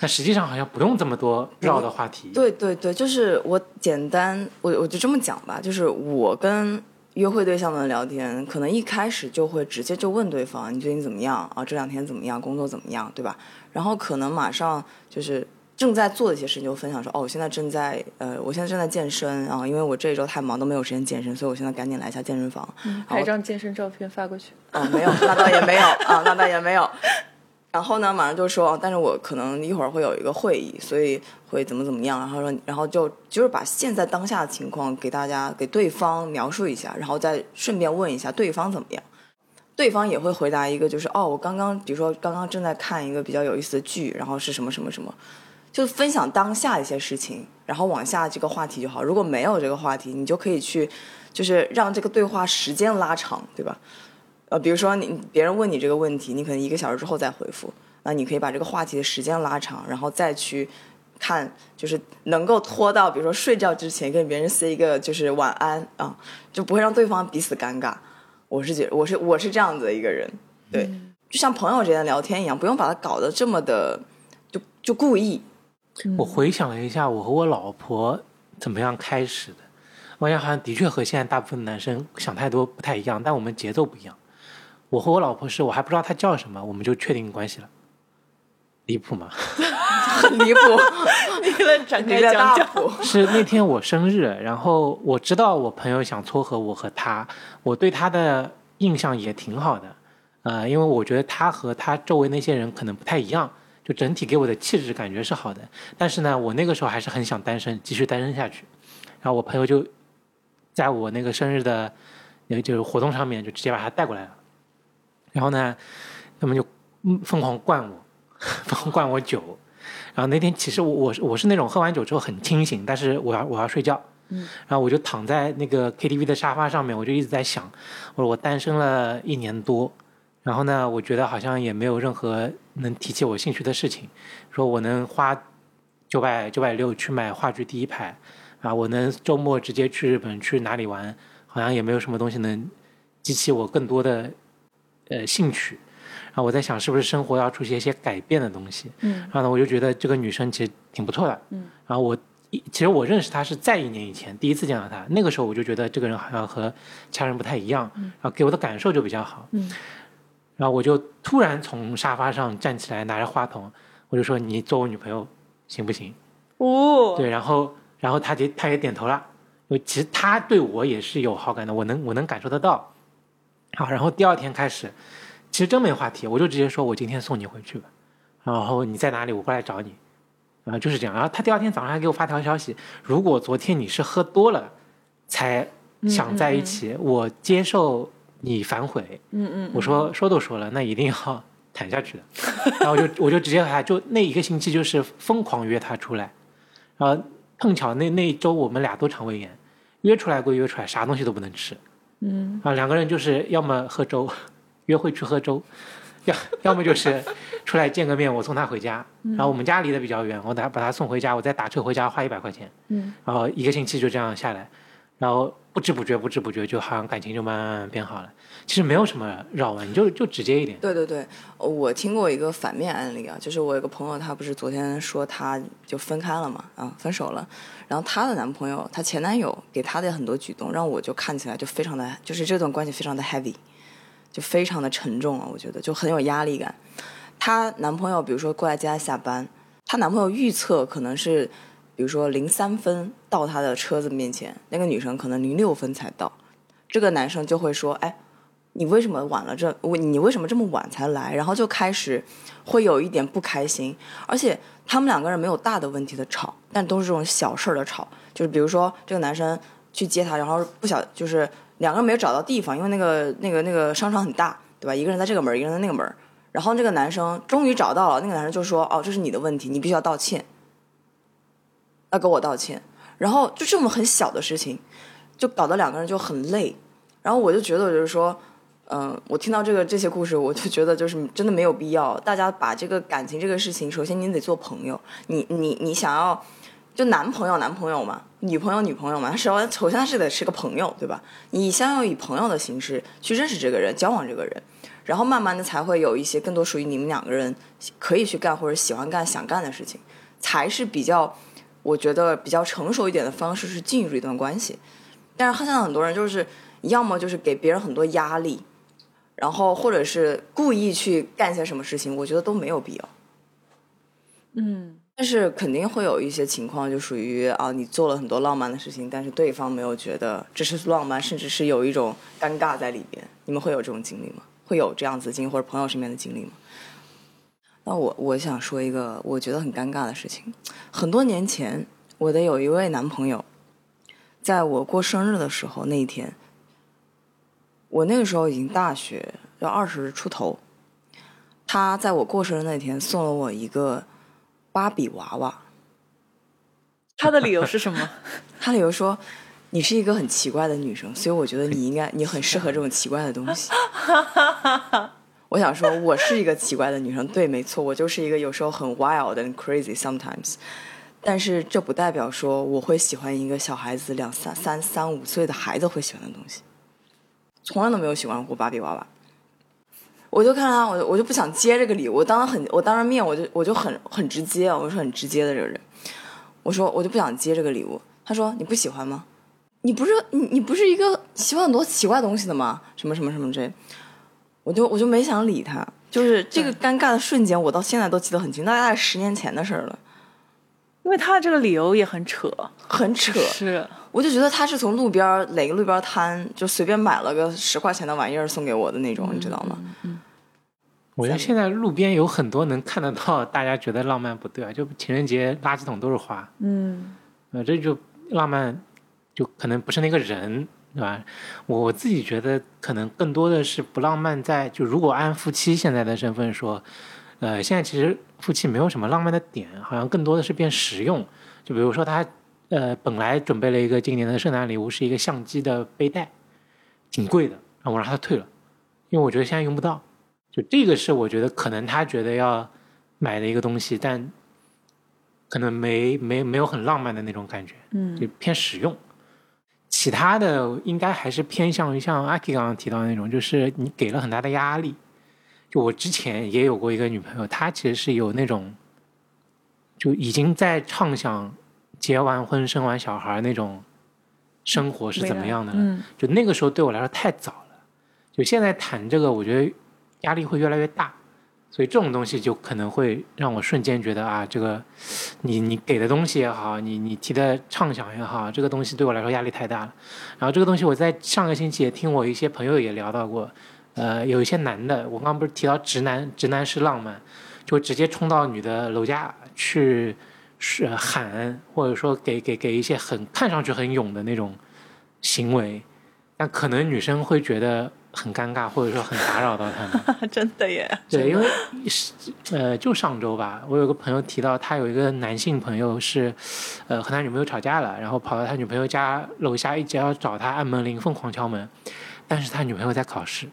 但实际上好像不用这么多绕的话题。对对对，就是我简单，我我就这么讲吧，就是我跟约会对象们聊天，可能一开始就会直接就问对方你最近怎么样啊？这两天怎么样？工作怎么样？对吧？然后可能马上就是正在做的一些事情就分享说哦，我现在正在呃，我现在正在健身啊，因为我这一周太忙都没有时间健身，所以我现在赶紧来一下健身房。拍张健身照片发过去。哦，没有，那倒也没有啊，那倒也没有。然后呢，马上就说，但是我可能一会儿会有一个会议，所以会怎么怎么样。然后说，然后就就是把现在当下的情况给大家给对方描述一下，然后再顺便问一下对方怎么样。对方也会回答一个，就是哦，我刚刚比如说刚刚正在看一个比较有意思的剧，然后是什么什么什么，就分享当下一些事情，然后往下这个话题就好。如果没有这个话题，你就可以去，就是让这个对话时间拉长，对吧？呃，比如说你别人问你这个问题，你可能一个小时之后再回复，那你可以把这个话题的时间拉长，然后再去看，就是能够拖到比如说睡觉之前跟别人 say 一个就是晚安啊，就不会让对方彼此尴尬。我是觉我是我是这样子的一个人，对，就像朋友之间聊天一样，不用把它搞得这么的就就故意。我回想了一下，我和我老婆怎么样开始的，我想好像的确和现在大部分男生想太多不太一样，但我们节奏不一样。我和我老婆是我还不知道她叫什么，我们就确定关系了，离谱吗？很 离谱，你能展开讲讲？是那天我生日，然后我知道我朋友想撮合我和他，我对他的印象也挺好的，呃，因为我觉得他和他周围那些人可能不太一样，就整体给我的气质感觉是好的。但是呢，我那个时候还是很想单身，继续单身下去。然后我朋友就在我那个生日的，呃，就是活动上面就直接把他带过来了。然后呢，他们就嗯疯狂灌我，疯狂灌我酒。然后那天其实我我是我是那种喝完酒之后很清醒，但是我要我要睡觉，嗯，然后我就躺在那个 KTV 的沙发上面，我就一直在想，我说我单身了一年多，然后呢，我觉得好像也没有任何能提起我兴趣的事情，说我能花九百九百六去买话剧第一排，啊，我能周末直接去日本去哪里玩，好像也没有什么东西能激起我更多的呃兴趣。然后我在想，是不是生活要出现一些改变的东西？嗯，然后呢，我就觉得这个女生其实挺不错的。嗯，然后我一其实我认识她是在一年以前第一次见到她，那个时候我就觉得这个人好像和其他人不太一样，然后给我的感受就比较好。嗯，然后我就突然从沙发上站起来，拿着话筒，我就说：“你做我女朋友行不行？”哦，对，然后然后她就她也点头了，因为其实她对我也是有好感的，我能我能感受得到。好，然后第二天开始，其实真没话题，我就直接说我今天送你回去吧，然后你在哪里，我过来找你，然后就是这样。然后他第二天早上还给我发条消息，如果昨天你是喝多了才想在一起，我接受你反悔。嗯嗯，我说说都说了，那一定要谈下去的。然后我就我就直接和他就那一个星期就是疯狂约他出来，然后碰巧那那一周我们俩都肠胃炎，约出来归约出来，啥东西都不能吃。嗯，啊，两个人就是要么喝粥，约会去喝粥，要要么就是出来见个面，我送他回家。然后我们家离得比较远，我打把他送回家，我再打车回家花一百块钱。嗯，然后一个星期就这样下来，然后不知不觉不知不觉就好像感情就慢慢变好了。其实没有什么绕弯，你就就直接一点。对对对，呃我听过一个反面案例啊，就是我有个朋友，他不是昨天说他就分开了嘛，啊，分手了，然后她的男朋友，她前男友给她的很多举动，让我就看起来就非常的，就是这段关系非常的 heavy，就非常的沉重啊，我觉得就很有压力感。她男朋友比如说过来接她下班，她男朋友预测可能是，比如说零三分到她的车子面前，那个女生可能零六分才到，这个男生就会说，哎。你为什么晚了这？我你为什么这么晚才来？然后就开始会有一点不开心，而且他们两个人没有大的问题的吵，但都是这种小事儿的吵。就是比如说这个男生去接她，然后不小就是两个人没有找到地方，因为那个那个那个商场很大，对吧？一个人在这个门，一个人在那个门。然后这个男生终于找到了，那个男生就说：“哦，这是你的问题，你必须要道歉，要给我道歉。”然后就这么很小的事情，就搞得两个人就很累。然后我就觉得就是说。嗯，我听到这个这些故事，我就觉得就是真的没有必要。大家把这个感情这个事情，首先你得做朋友，你你你想要就男朋友男朋友嘛，女朋友女朋友嘛，首先首先是得是个朋友，对吧？你先要以朋友的形式去认识这个人，交往这个人，然后慢慢的才会有一些更多属于你们两个人可以去干或者喜欢干想干的事情，才是比较我觉得比较成熟一点的方式是进入一段关系。但是现在很多人就是要么就是给别人很多压力。然后，或者是故意去干些什么事情，我觉得都没有必要。嗯，但是肯定会有一些情况，就属于啊，你做了很多浪漫的事情，但是对方没有觉得这是浪漫，甚至是有一种尴尬在里边。你们会有这种经历吗？会有这样子经历或者朋友身边的经历吗？那我我想说一个我觉得很尴尬的事情。很多年前，我的有一位男朋友，在我过生日的时候那一天。我那个时候已经大学，要二十出头。他在我过生日那天送了我一个芭比娃娃。他的理由是什么？他理由说：“你是一个很奇怪的女生，所以我觉得你应该，你很适合这种奇怪的东西。”我想说，我是一个奇怪的女生，对，没错，我就是一个有时候很 wild and crazy sometimes。但是这不代表说我会喜欢一个小孩子两三三三五岁的孩子会喜欢的东西。从来都没有喜欢过芭比娃娃，我就看他，我我就不想接这个礼物。我当时很，我当着面我就我就很很直接，我是很直接的这个人。我说我就不想接这个礼物。他说你不喜欢吗？你不是你你不是一个喜欢很多奇怪东西的吗？什么什么什么这，我就我就没想理他。就是这个尴尬的瞬间，我到现在都记得很清，大概十年前的事儿了。因为他这个理由也很扯，很扯。是。我就觉得他是从路边哪个路边摊就随便买了个十块钱的玩意儿送给我的那种，你知道吗？嗯，我觉得现在路边有很多能看得到，大家觉得浪漫不对啊，就情人节垃圾桶都是花，嗯，呃，这就浪漫，就可能不是那个人，对吧？我自己觉得可能更多的是不浪漫，在就如果按夫妻现在的身份说，呃，现在其实夫妻没有什么浪漫的点，好像更多的是变实用，就比如说他。呃，本来准备了一个今年的圣诞礼物，是一个相机的背带，挺贵的，然后我让他退了，因为我觉得现在用不到。就这个是我觉得可能他觉得要买的一个东西，但可能没没没有很浪漫的那种感觉，嗯，就偏实用。其他的应该还是偏向于像阿 K 刚刚提到的那种，就是你给了很大的压力。就我之前也有过一个女朋友，她其实是有那种，就已经在畅想。结完婚生完小孩那种生活是怎么样的呢？就那个时候对我来说太早了。就现在谈这个，我觉得压力会越来越大，所以这种东西就可能会让我瞬间觉得啊，这个你你给的东西也好，你你提的畅想也好，这个东西对我来说压力太大了。然后这个东西我在上个星期也听我一些朋友也聊到过，呃，有一些男的，我刚刚不是提到直男，直男是浪漫，就直接冲到女的楼下去。是喊，或者说给给给一些很看上去很勇的那种行为，但可能女生会觉得很尴尬，或者说很打扰到他们。真的耶？对，因为是呃，就上周吧，我有个朋友提到，他有一个男性朋友是，呃，和他女朋友吵架了，然后跑到他女朋友家楼下，一直要找他按门铃，疯狂敲门，但是他女朋友在考试，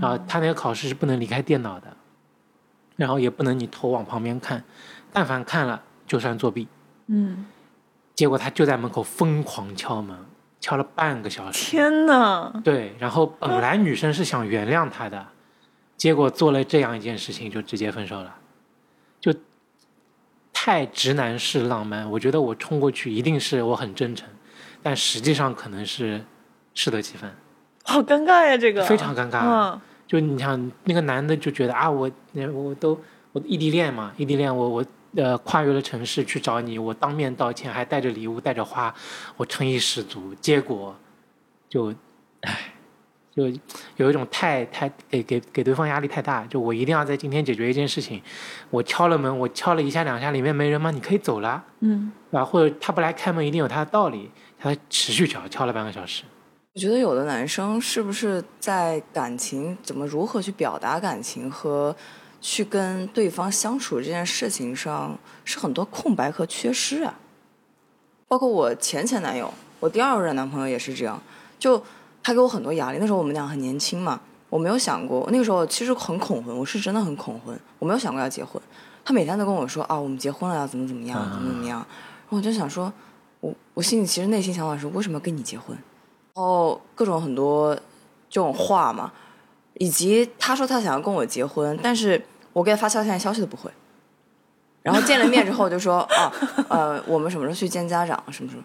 然后他那个考试是不能离开电脑的，然后也不能你头往旁边看。但凡看了就算作弊，嗯，结果他就在门口疯狂敲门，敲了半个小时。天哪！对，然后本来女生是想原谅他的，结果做了这样一件事情就直接分手了，就太直男式浪漫。我觉得我冲过去一定是我很真诚，但实际上可能是适得其反。好尴尬呀，这个非常尴尬。就你想那个男的就觉得啊，我我都我异地恋嘛，异地恋我我。呃，跨越了城市去找你，我当面道歉，还带着礼物，带着花，我诚意十足。结果，就，唉，就有一种太太给给给对方压力太大。就我一定要在今天解决一件事情。我敲了门，我敲了一下两下，里面没人吗？你可以走了，嗯，啊，或者他不来开门，一定有他的道理。他持续敲，敲了半个小时。我觉得有的男生是不是在感情怎么如何去表达感情和。去跟对方相处这件事情上是很多空白和缺失啊，包括我前前男友，我第二任男朋友也是这样，就他给我很多压力。那时候我们俩很年轻嘛，我没有想过，那个时候其实很恐婚，我是真的很恐婚，我没有想过要结婚。他每天都跟我说啊，我们结婚了要怎么怎么样，怎么怎么样。然后我就想说，我我心里其实内心想法是，为什么要跟你结婚？然后各种很多这种话嘛，以及他说他想要跟我结婚，但是我给他发消息连，消息都不回。然后见了面之后就说啊，呃，我们什么时候去见家长？什么什么？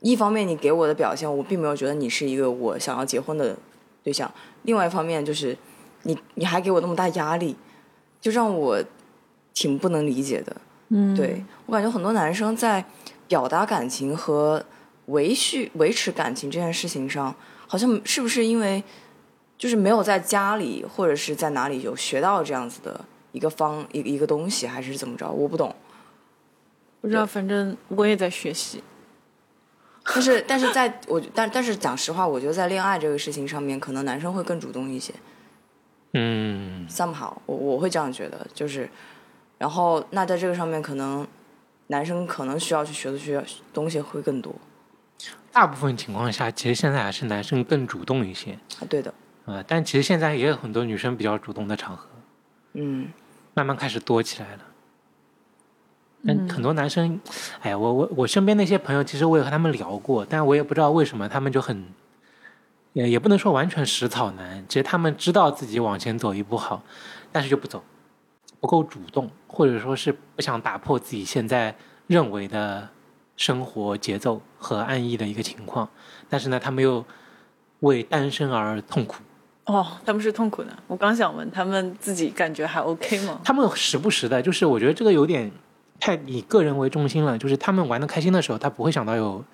一方面你给我的表现，我并没有觉得你是一个我想要结婚的对象；另外一方面就是你你还给我那么大压力，就让我挺不能理解的。嗯，对我感觉很多男生在表达感情和维续维持感情这件事情上，好像是不是因为就是没有在家里或者是在哪里有学到这样子的一个方一个一个东西，还是怎么着？我不懂。不知道，反正我也在学习。但是，但是在我但但是讲实话，我觉得在恋爱这个事情上面，可能男生会更主动一些。嗯，somehow，我我会这样觉得，就是，然后那在这个上面，可能男生可能需要去学的需要东西会更多大部分情况下，其实现在还是男生更主动一些，啊。对的，呃，但其实现在也有很多女生比较主动的场合，嗯，慢慢开始多起来了。但很多男生，哎呀，我我我身边那些朋友，其实我也和他们聊过，但我也不知道为什么他们就很，也也不能说完全食草男，其实他们知道自己往前走一步好，但是就不走，不够主动，或者说是不想打破自己现在认为的生活节奏和安逸的一个情况，但是呢，他们又为单身而痛苦。哦，他们是痛苦的。我刚想问，他们自己感觉还 OK 吗？他们时不时的，就是我觉得这个有点太以个人为中心了。就是他们玩的开心的时候，他不会想到有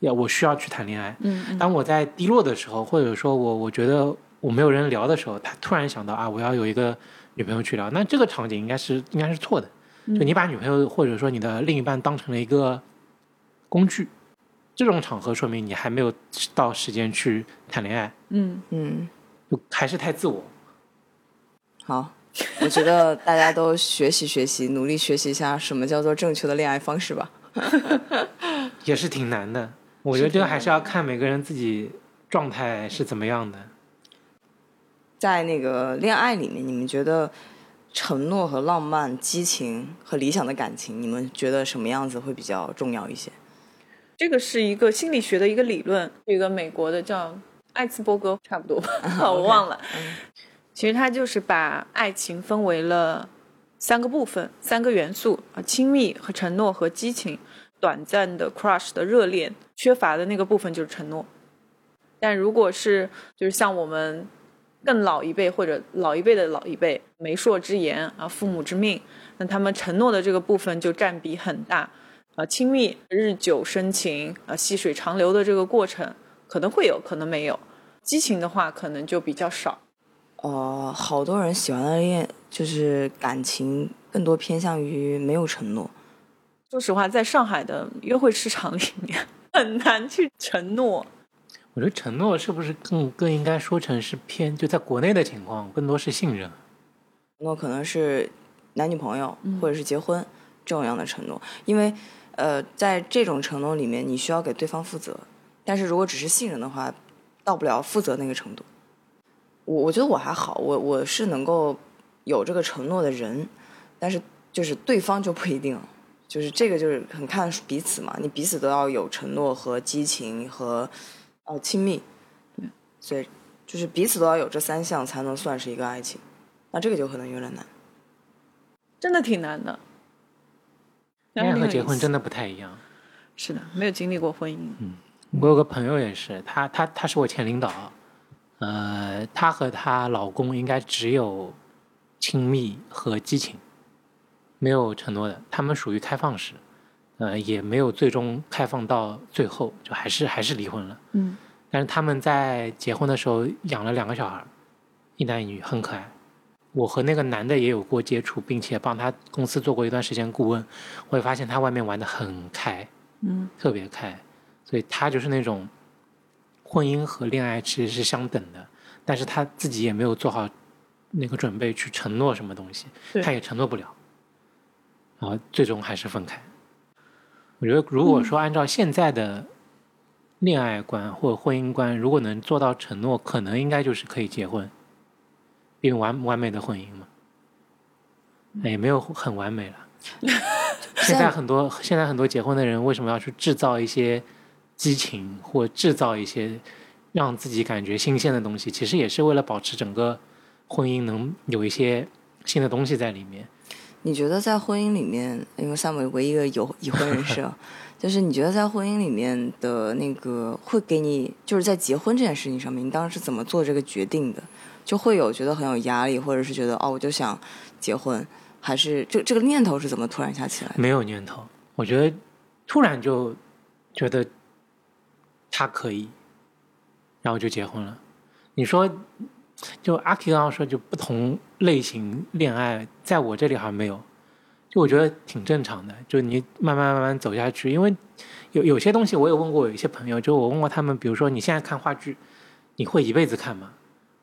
要我需要去谈恋爱。嗯嗯当我在低落的时候，或者说我我觉得我没有人聊的时候，他突然想到啊，我要有一个女朋友去聊。那这个场景应该是应该是错的。就你把女朋友或者说你的另一半当成了一个工具，这种场合说明你还没有到时间去谈恋爱，嗯，嗯，就还是太自我。好，我觉得大家都学习学习，努力学习一下什么叫做正确的恋爱方式吧。也是挺难的。我觉得这个还是要看每个人自己状态是怎么样的。在那个恋爱里面，你们觉得承诺和浪漫、激情和理想的感情，你们觉得什么样子会比较重要一些？这个是一个心理学的一个理论，一个美国的叫艾茨伯格，差不多吧，我忘了。其实他就是把爱情分为了三个部分、三个元素啊，亲密和承诺和激情。短暂的 crush 的热恋，缺乏的那个部分就是承诺。但如果是就是像我们更老一辈或者老一辈的老一辈，媒妁之言啊，父母之命，那他们承诺的这个部分就占比很大。啊，亲密、日久生情啊，细水长流的这个过程可能会有，可能没有。激情的话，可能就比较少。哦，好多人喜欢的恋就是感情更多偏向于没有承诺。说实话，在上海的约会市场里面，很难去承诺。我觉得承诺是不是更更应该说成是偏就在国内的情况，更多是信任。承诺可能是男女朋友或者是结婚这种样的承诺，因为呃，在这种承诺里面，你需要给对方负责。但是如果只是信任的话，到不了负责那个程度。我我觉得我还好，我我是能够有这个承诺的人，但是就是对方就不一定，就是这个就是很看彼此嘛，你彼此都要有承诺和激情和呃亲密，所以就是彼此都要有这三项才能算是一个爱情，那这个就可能有点难。真的挺难的。恋爱和结婚真的的不太一样。是的，没有经历过婚姻。我有个朋友也是，她她她是我前领导，呃，她和她老公应该只有亲密和激情，没有承诺的。他们属于开放式，呃，也没有最终开放到最后，就还是还是离婚了。嗯，但是他们在结婚的时候养了两个小孩，一男一女，很可爱。我和那个男的也有过接触，并且帮他公司做过一段时间顾问，我也发现他外面玩的很开，嗯，特别开，所以他就是那种婚姻和恋爱其实是相等的，但是他自己也没有做好那个准备去承诺什么东西，他也承诺不了，然后最终还是分开。我觉得如果说按照现在的恋爱观或婚姻观，如果能做到承诺，可能应该就是可以结婚，因为完完美的婚姻嘛，也没有很完美了。现在很多现在很多结婚的人为什么要去制造一些激情或制造一些让自己感觉新鲜的东西？其实也是为了保持整个婚姻能有一些新的东西在里面。你觉得在婚姻里面，因为萨姆唯一一个有已婚人士，就是你觉得在婚姻里面的那个会给你，就是在结婚这件事情上面，你当时是怎么做这个决定的？就会有觉得很有压力，或者是觉得哦，我就想结婚，还是这这个念头是怎么突然下起来的？没有念头，我觉得突然就觉得他可以，然后就结婚了。你说，就阿 K 刚刚说，就不同类型恋爱，在我这里好像没有，就我觉得挺正常的。就你慢慢慢慢走下去，因为有有些东西，我也问过有一些朋友，就我问过他们，比如说你现在看话剧，你会一辈子看吗？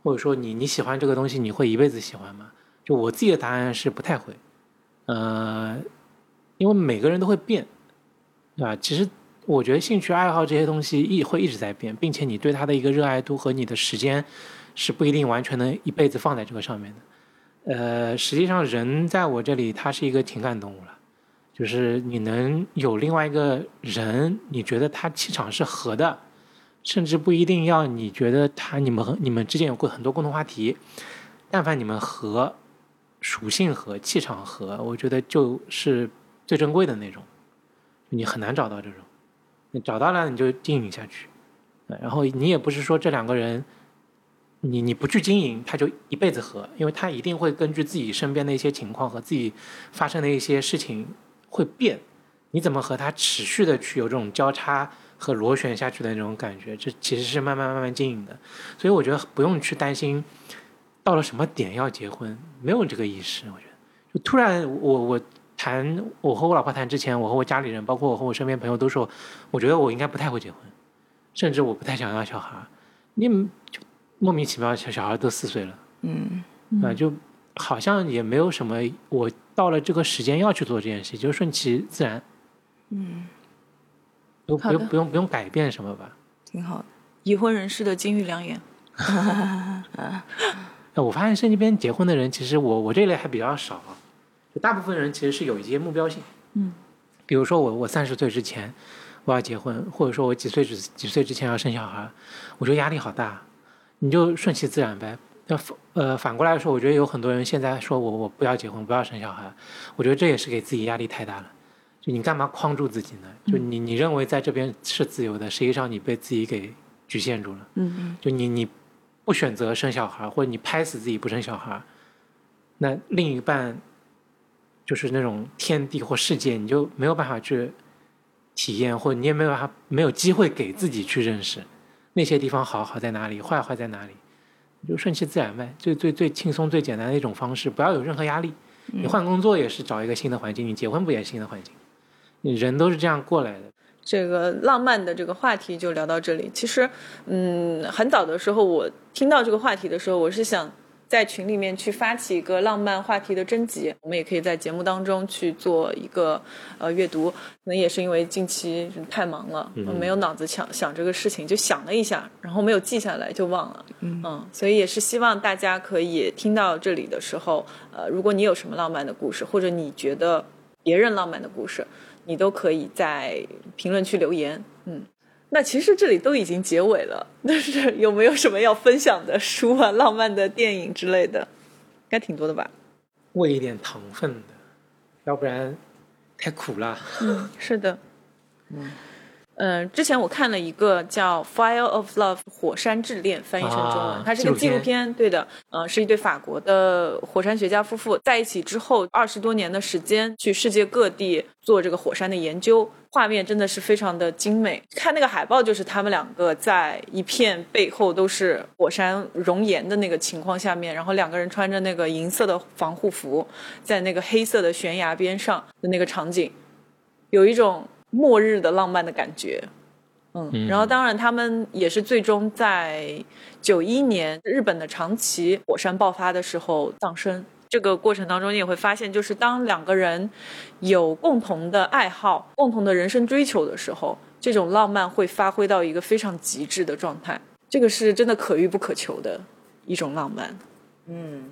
或者说你你喜欢这个东西，你会一辈子喜欢吗？就我自己的答案是不太会，呃，因为每个人都会变，对吧？其实我觉得兴趣爱好这些东西一会一直在变，并且你对它的一个热爱度和你的时间是不一定完全能一辈子放在这个上面的。呃，实际上人在我这里，他是一个情感动物了，就是你能有另外一个人，你觉得他气场是合的。甚至不一定要你觉得他你们你们之间有过很多共同话题，但凡你们和属性和气场和，我觉得就是最珍贵的那种，你很难找到这种，你找到了你就经营下去，然后你也不是说这两个人，你你不去经营他就一辈子和，因为他一定会根据自己身边的一些情况和自己发生的一些事情会变，你怎么和他持续的去有这种交叉？和螺旋下去的那种感觉，这其实是慢慢慢慢经营的，所以我觉得不用去担心到了什么点要结婚，没有这个意识。我觉得，就突然我我谈我和我老婆谈之前，我和我家里人，包括我和我身边朋友都说，我觉得我应该不太会结婚，甚至我不太想要小孩。你就莫名其妙，小小孩都四岁了，嗯，啊，就好像也没有什么，我到了这个时间要去做这件事，就顺其自然，嗯。不不用不用不用改变什么吧，挺好的。已婚人士的金玉良言。我发现身边结婚的人，其实我我这类还比较少，就大部分人其实是有一些目标性。嗯，比如说我我三十岁之前我要结婚，或者说我几岁之几岁之前要生小孩，我觉得压力好大。你就顺其自然呗。那呃反过来说，我觉得有很多人现在说我我不要结婚，不要生小孩，我觉得这也是给自己压力太大了。就你干嘛框住自己呢？就你你认为在这边是自由的，实际上你被自己给局限住了。嗯嗯。就你你不选择生小孩，或者你拍死自己不生小孩，那另一半就是那种天地或世界，你就没有办法去体验，或者你也没有办法没有机会给自己去认识那些地方好好在哪里，坏坏在哪里，就顺其自然呗。最最最轻松、最简单的一种方式，不要有任何压力。你换工作也是找一个新的环境，你结婚不也是新的环境？你人都是这样过来的。这个浪漫的这个话题就聊到这里。其实，嗯，很早的时候我听到这个话题的时候，我是想在群里面去发起一个浪漫话题的征集，我们也可以在节目当中去做一个呃阅读。可能也是因为近期太忙了，没有脑子想想这个事情，就想了一下，然后没有记下来就忘了。嗯，所以也是希望大家可以听到这里的时候，呃，如果你有什么浪漫的故事，或者你觉得别人浪漫的故事。你都可以在评论区留言，嗯，那其实这里都已经结尾了，但是有没有什么要分享的书啊、浪漫的电影之类的？应该挺多的吧？喂一点糖分的，要不然太苦了。嗯，是的，嗯。嗯，之前我看了一个叫《Fire of Love》火山之恋，翻译成中文，它是个纪录片，对的，呃，是一对法国的火山学家夫妇在一起之后二十多年的时间，去世界各地做这个火山的研究，画面真的是非常的精美。看那个海报，就是他们两个在一片背后都是火山熔岩的那个情况下面，然后两个人穿着那个银色的防护服，在那个黑色的悬崖边上的那个场景，有一种。末日的浪漫的感觉，嗯，然后当然他们也是最终在九一年日本的长崎火山爆发的时候丧生。这个过程当中，你也会发现，就是当两个人有共同的爱好、共同的人生追求的时候，这种浪漫会发挥到一个非常极致的状态，这个是真的可遇不可求的一种浪漫。嗯，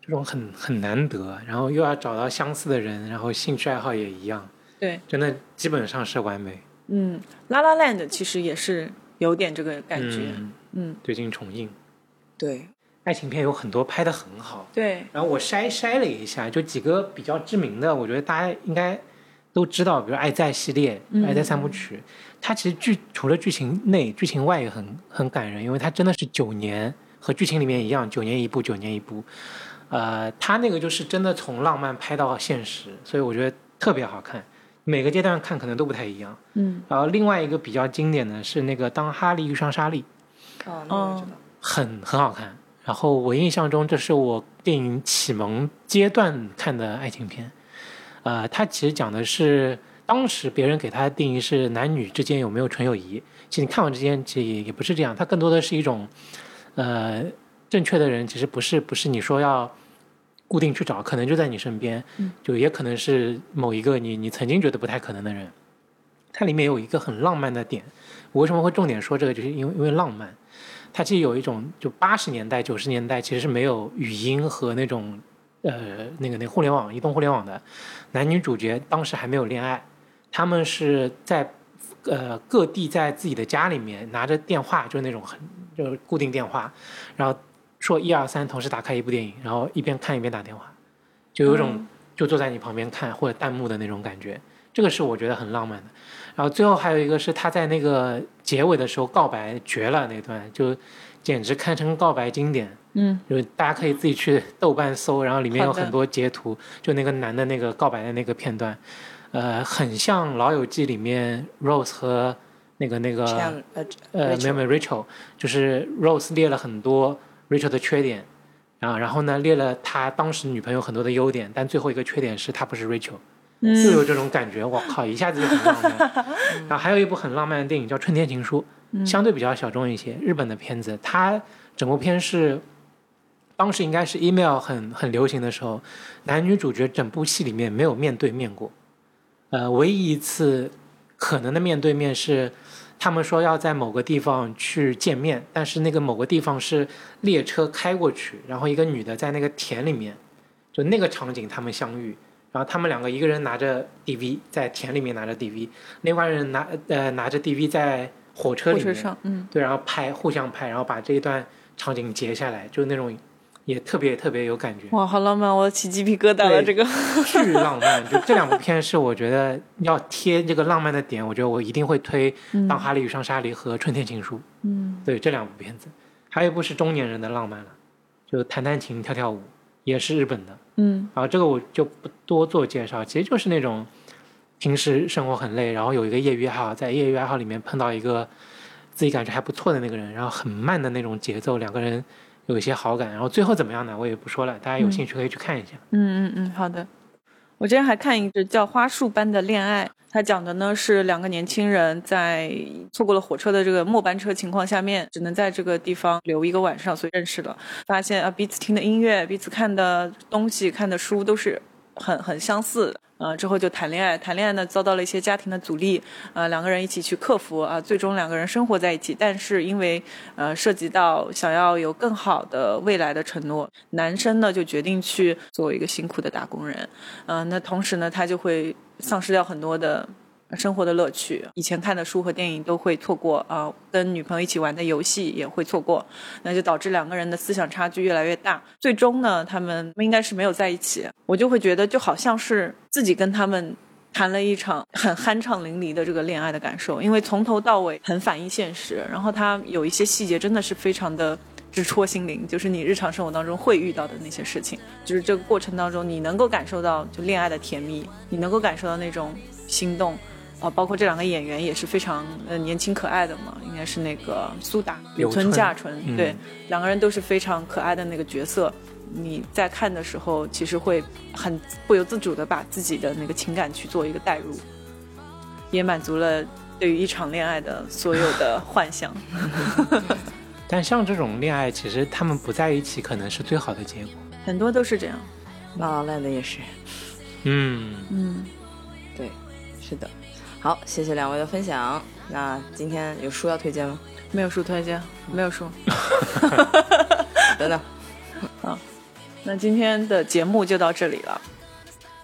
这种很很难得，然后又要找到相似的人，然后兴趣爱好也一样，对，真的基本上是完美。嗯，《拉拉 land》其实也是有点这个感觉。嗯，嗯，最近重映，对，爱情片有很多拍的很好，对，然后我筛筛了一下，就几个比较知名的，我觉得大家应该都知道，比如《爱在》系列，嗯《爱在三部曲》，它其实剧除了剧情内，剧情外也很很感人，因为它真的是九年，和剧情里面一样，九年一部，九年一部。呃，它那个就是真的从浪漫拍到现实，所以我觉得特别好看。每个阶段看可能都不太一样。嗯，然后另外一个比较经典的是那个《当哈利遇上莎莉》，哦，那个知道。很很好看。然后我印象中，这是我电影启蒙阶段看的爱情片。呃，它其实讲的是当时别人给它的定义是男女之间有没有纯友谊。其实你看完之间，其实也也不是这样，它更多的是一种，呃，正确的人其实不是不是你说要固定去找，可能就在你身边，就也可能是某一个你你曾经觉得不太可能的人。它里面有一个很浪漫的点，我为什么会重点说这个，就是因为因为浪漫。它其实有一种，就八十年代、九十年代其实是没有语音和那种呃那个那个互联网、移动互联网的，男女主角当时还没有恋爱，他们是在呃各地在自己的家里面拿着电话，就是那种很就是固定电话，然后说一二三，同时打开一部电影，然后一边看一边打电话，就有一种就坐在你旁边看或者弹幕的那种感觉，这个是我觉得很浪漫的。然后最后还有一个是他在那个结尾的时候告白绝了那段，就简直堪称告白经典。嗯，就是大家可以自己去豆瓣搜，然后里面有很多截图，就那个男的那个告白的那个片段，呃，很像《老友记》里面 Rose 和那个那个呃呃，没有 Rachel 没有 Rachel，就是 Rose 列了很多 Rachel 的缺点，然后然后呢列了他当时女朋友很多的优点，但最后一个缺点是他不是 Rachel，就嗯有这种感觉，我靠，一下子就很浪漫。然后还有一部很浪漫的电影叫《春天情书》，相对比较小众一些，日本的片子，它整部片是当时应该是 email 很很流行的时候，男女主角整部戏里面没有面对面过，呃，唯一一次可能的面对面是。他们说要在某个地方去见面，但是那个某个地方是列车开过去，然后一个女的在那个田里面，就那个场景他们相遇，然后他们两个一个人拿着 DV 在田里面拿着 DV，另外人拿呃拿着 DV 在火车里面，火车上，嗯，对，然后拍互相拍，然后把这一段场景截下来，就那种也特别特别有感觉，哇，好浪漫，我起鸡皮疙瘩了。这个，巨浪漫。就这两部片是我觉得要贴这个浪漫的点，我觉得我一定会推《当哈利遇上莎莉》和《春天情书》。嗯，对这两部片子，还有一部是中年人的浪漫了，就弹弹琴、跳跳舞，也是日本的。嗯然后这个我就不多做介绍，其实就是那种平时生活很累，然后有一个业余爱好，在业余爱好里面碰到一个自己感觉还不错的那个人，然后很慢的那种节奏，两个人有一些好感，然后最后怎么样呢？我也不说了，大家有兴趣可以去看一下。嗯嗯嗯，好的。我之前还看一个叫《花束般的恋爱》，它讲的呢是两个年轻人在错过了火车的这个末班车情况下面，只能在这个地方留一个晚上，所以认识了，发现啊彼此听的音乐、彼此看的东西、看的书都是很很相似的。呃，之后就谈恋爱，谈恋爱呢遭到了一些家庭的阻力，呃，两个人一起去克服啊、最终两个人生活在一起。但是因为呃涉及到想要有更好的未来的承诺，男生呢就决定去做一个辛苦的打工人，嗯，那同时呢他就会丧失掉很多的生活的乐趣，以前看的书和电影都会错过啊、跟女朋友一起玩的游戏也会错过，那就导致两个人的思想差距越来越大。最终呢，他们应该是没有在一起。我就会觉得，就好像是自己跟他们谈了一场很酣畅淋漓的这个恋爱的感受，因为从头到尾很反映现实，然后它有一些细节真的是非常的。直戳心灵，就是你日常生活当中会遇到的那些事情，就是这个过程当中，你能够感受到就恋爱的甜蜜，你能够感受到那种心动，啊，包括这两个演员也是非常呃年轻可爱的嘛，应该是那个苏打、村柳村架纯，嗯对，两个人都是非常可爱的那个角色。你在看的时候，其实会很不由自主的把自己的那个情感去做一个代入，也满足了对于一场恋爱的所有的 幻想。但像这种恋爱，其实他们不在一起，可能是最好的结果。很多都是这样。拉拉烂的也是，嗯，嗯，对，是的。好，谢谢两位的分享。那今天有书要推荐吗？没有书推荐，没有书。等等，好那今天的节目就到这里了，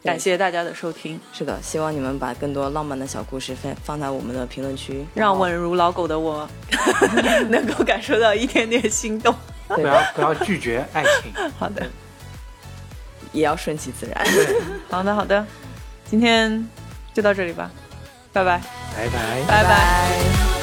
感谢大家的收听，是的，希望你们把更多浪漫的小故事放放在我们的评论区，让稳如老狗的我 能够感受到一点点心动。不要不要拒绝爱情。好的，也要顺其自然。好的，好的，今天就到这里吧，拜拜，拜拜。拜拜。拜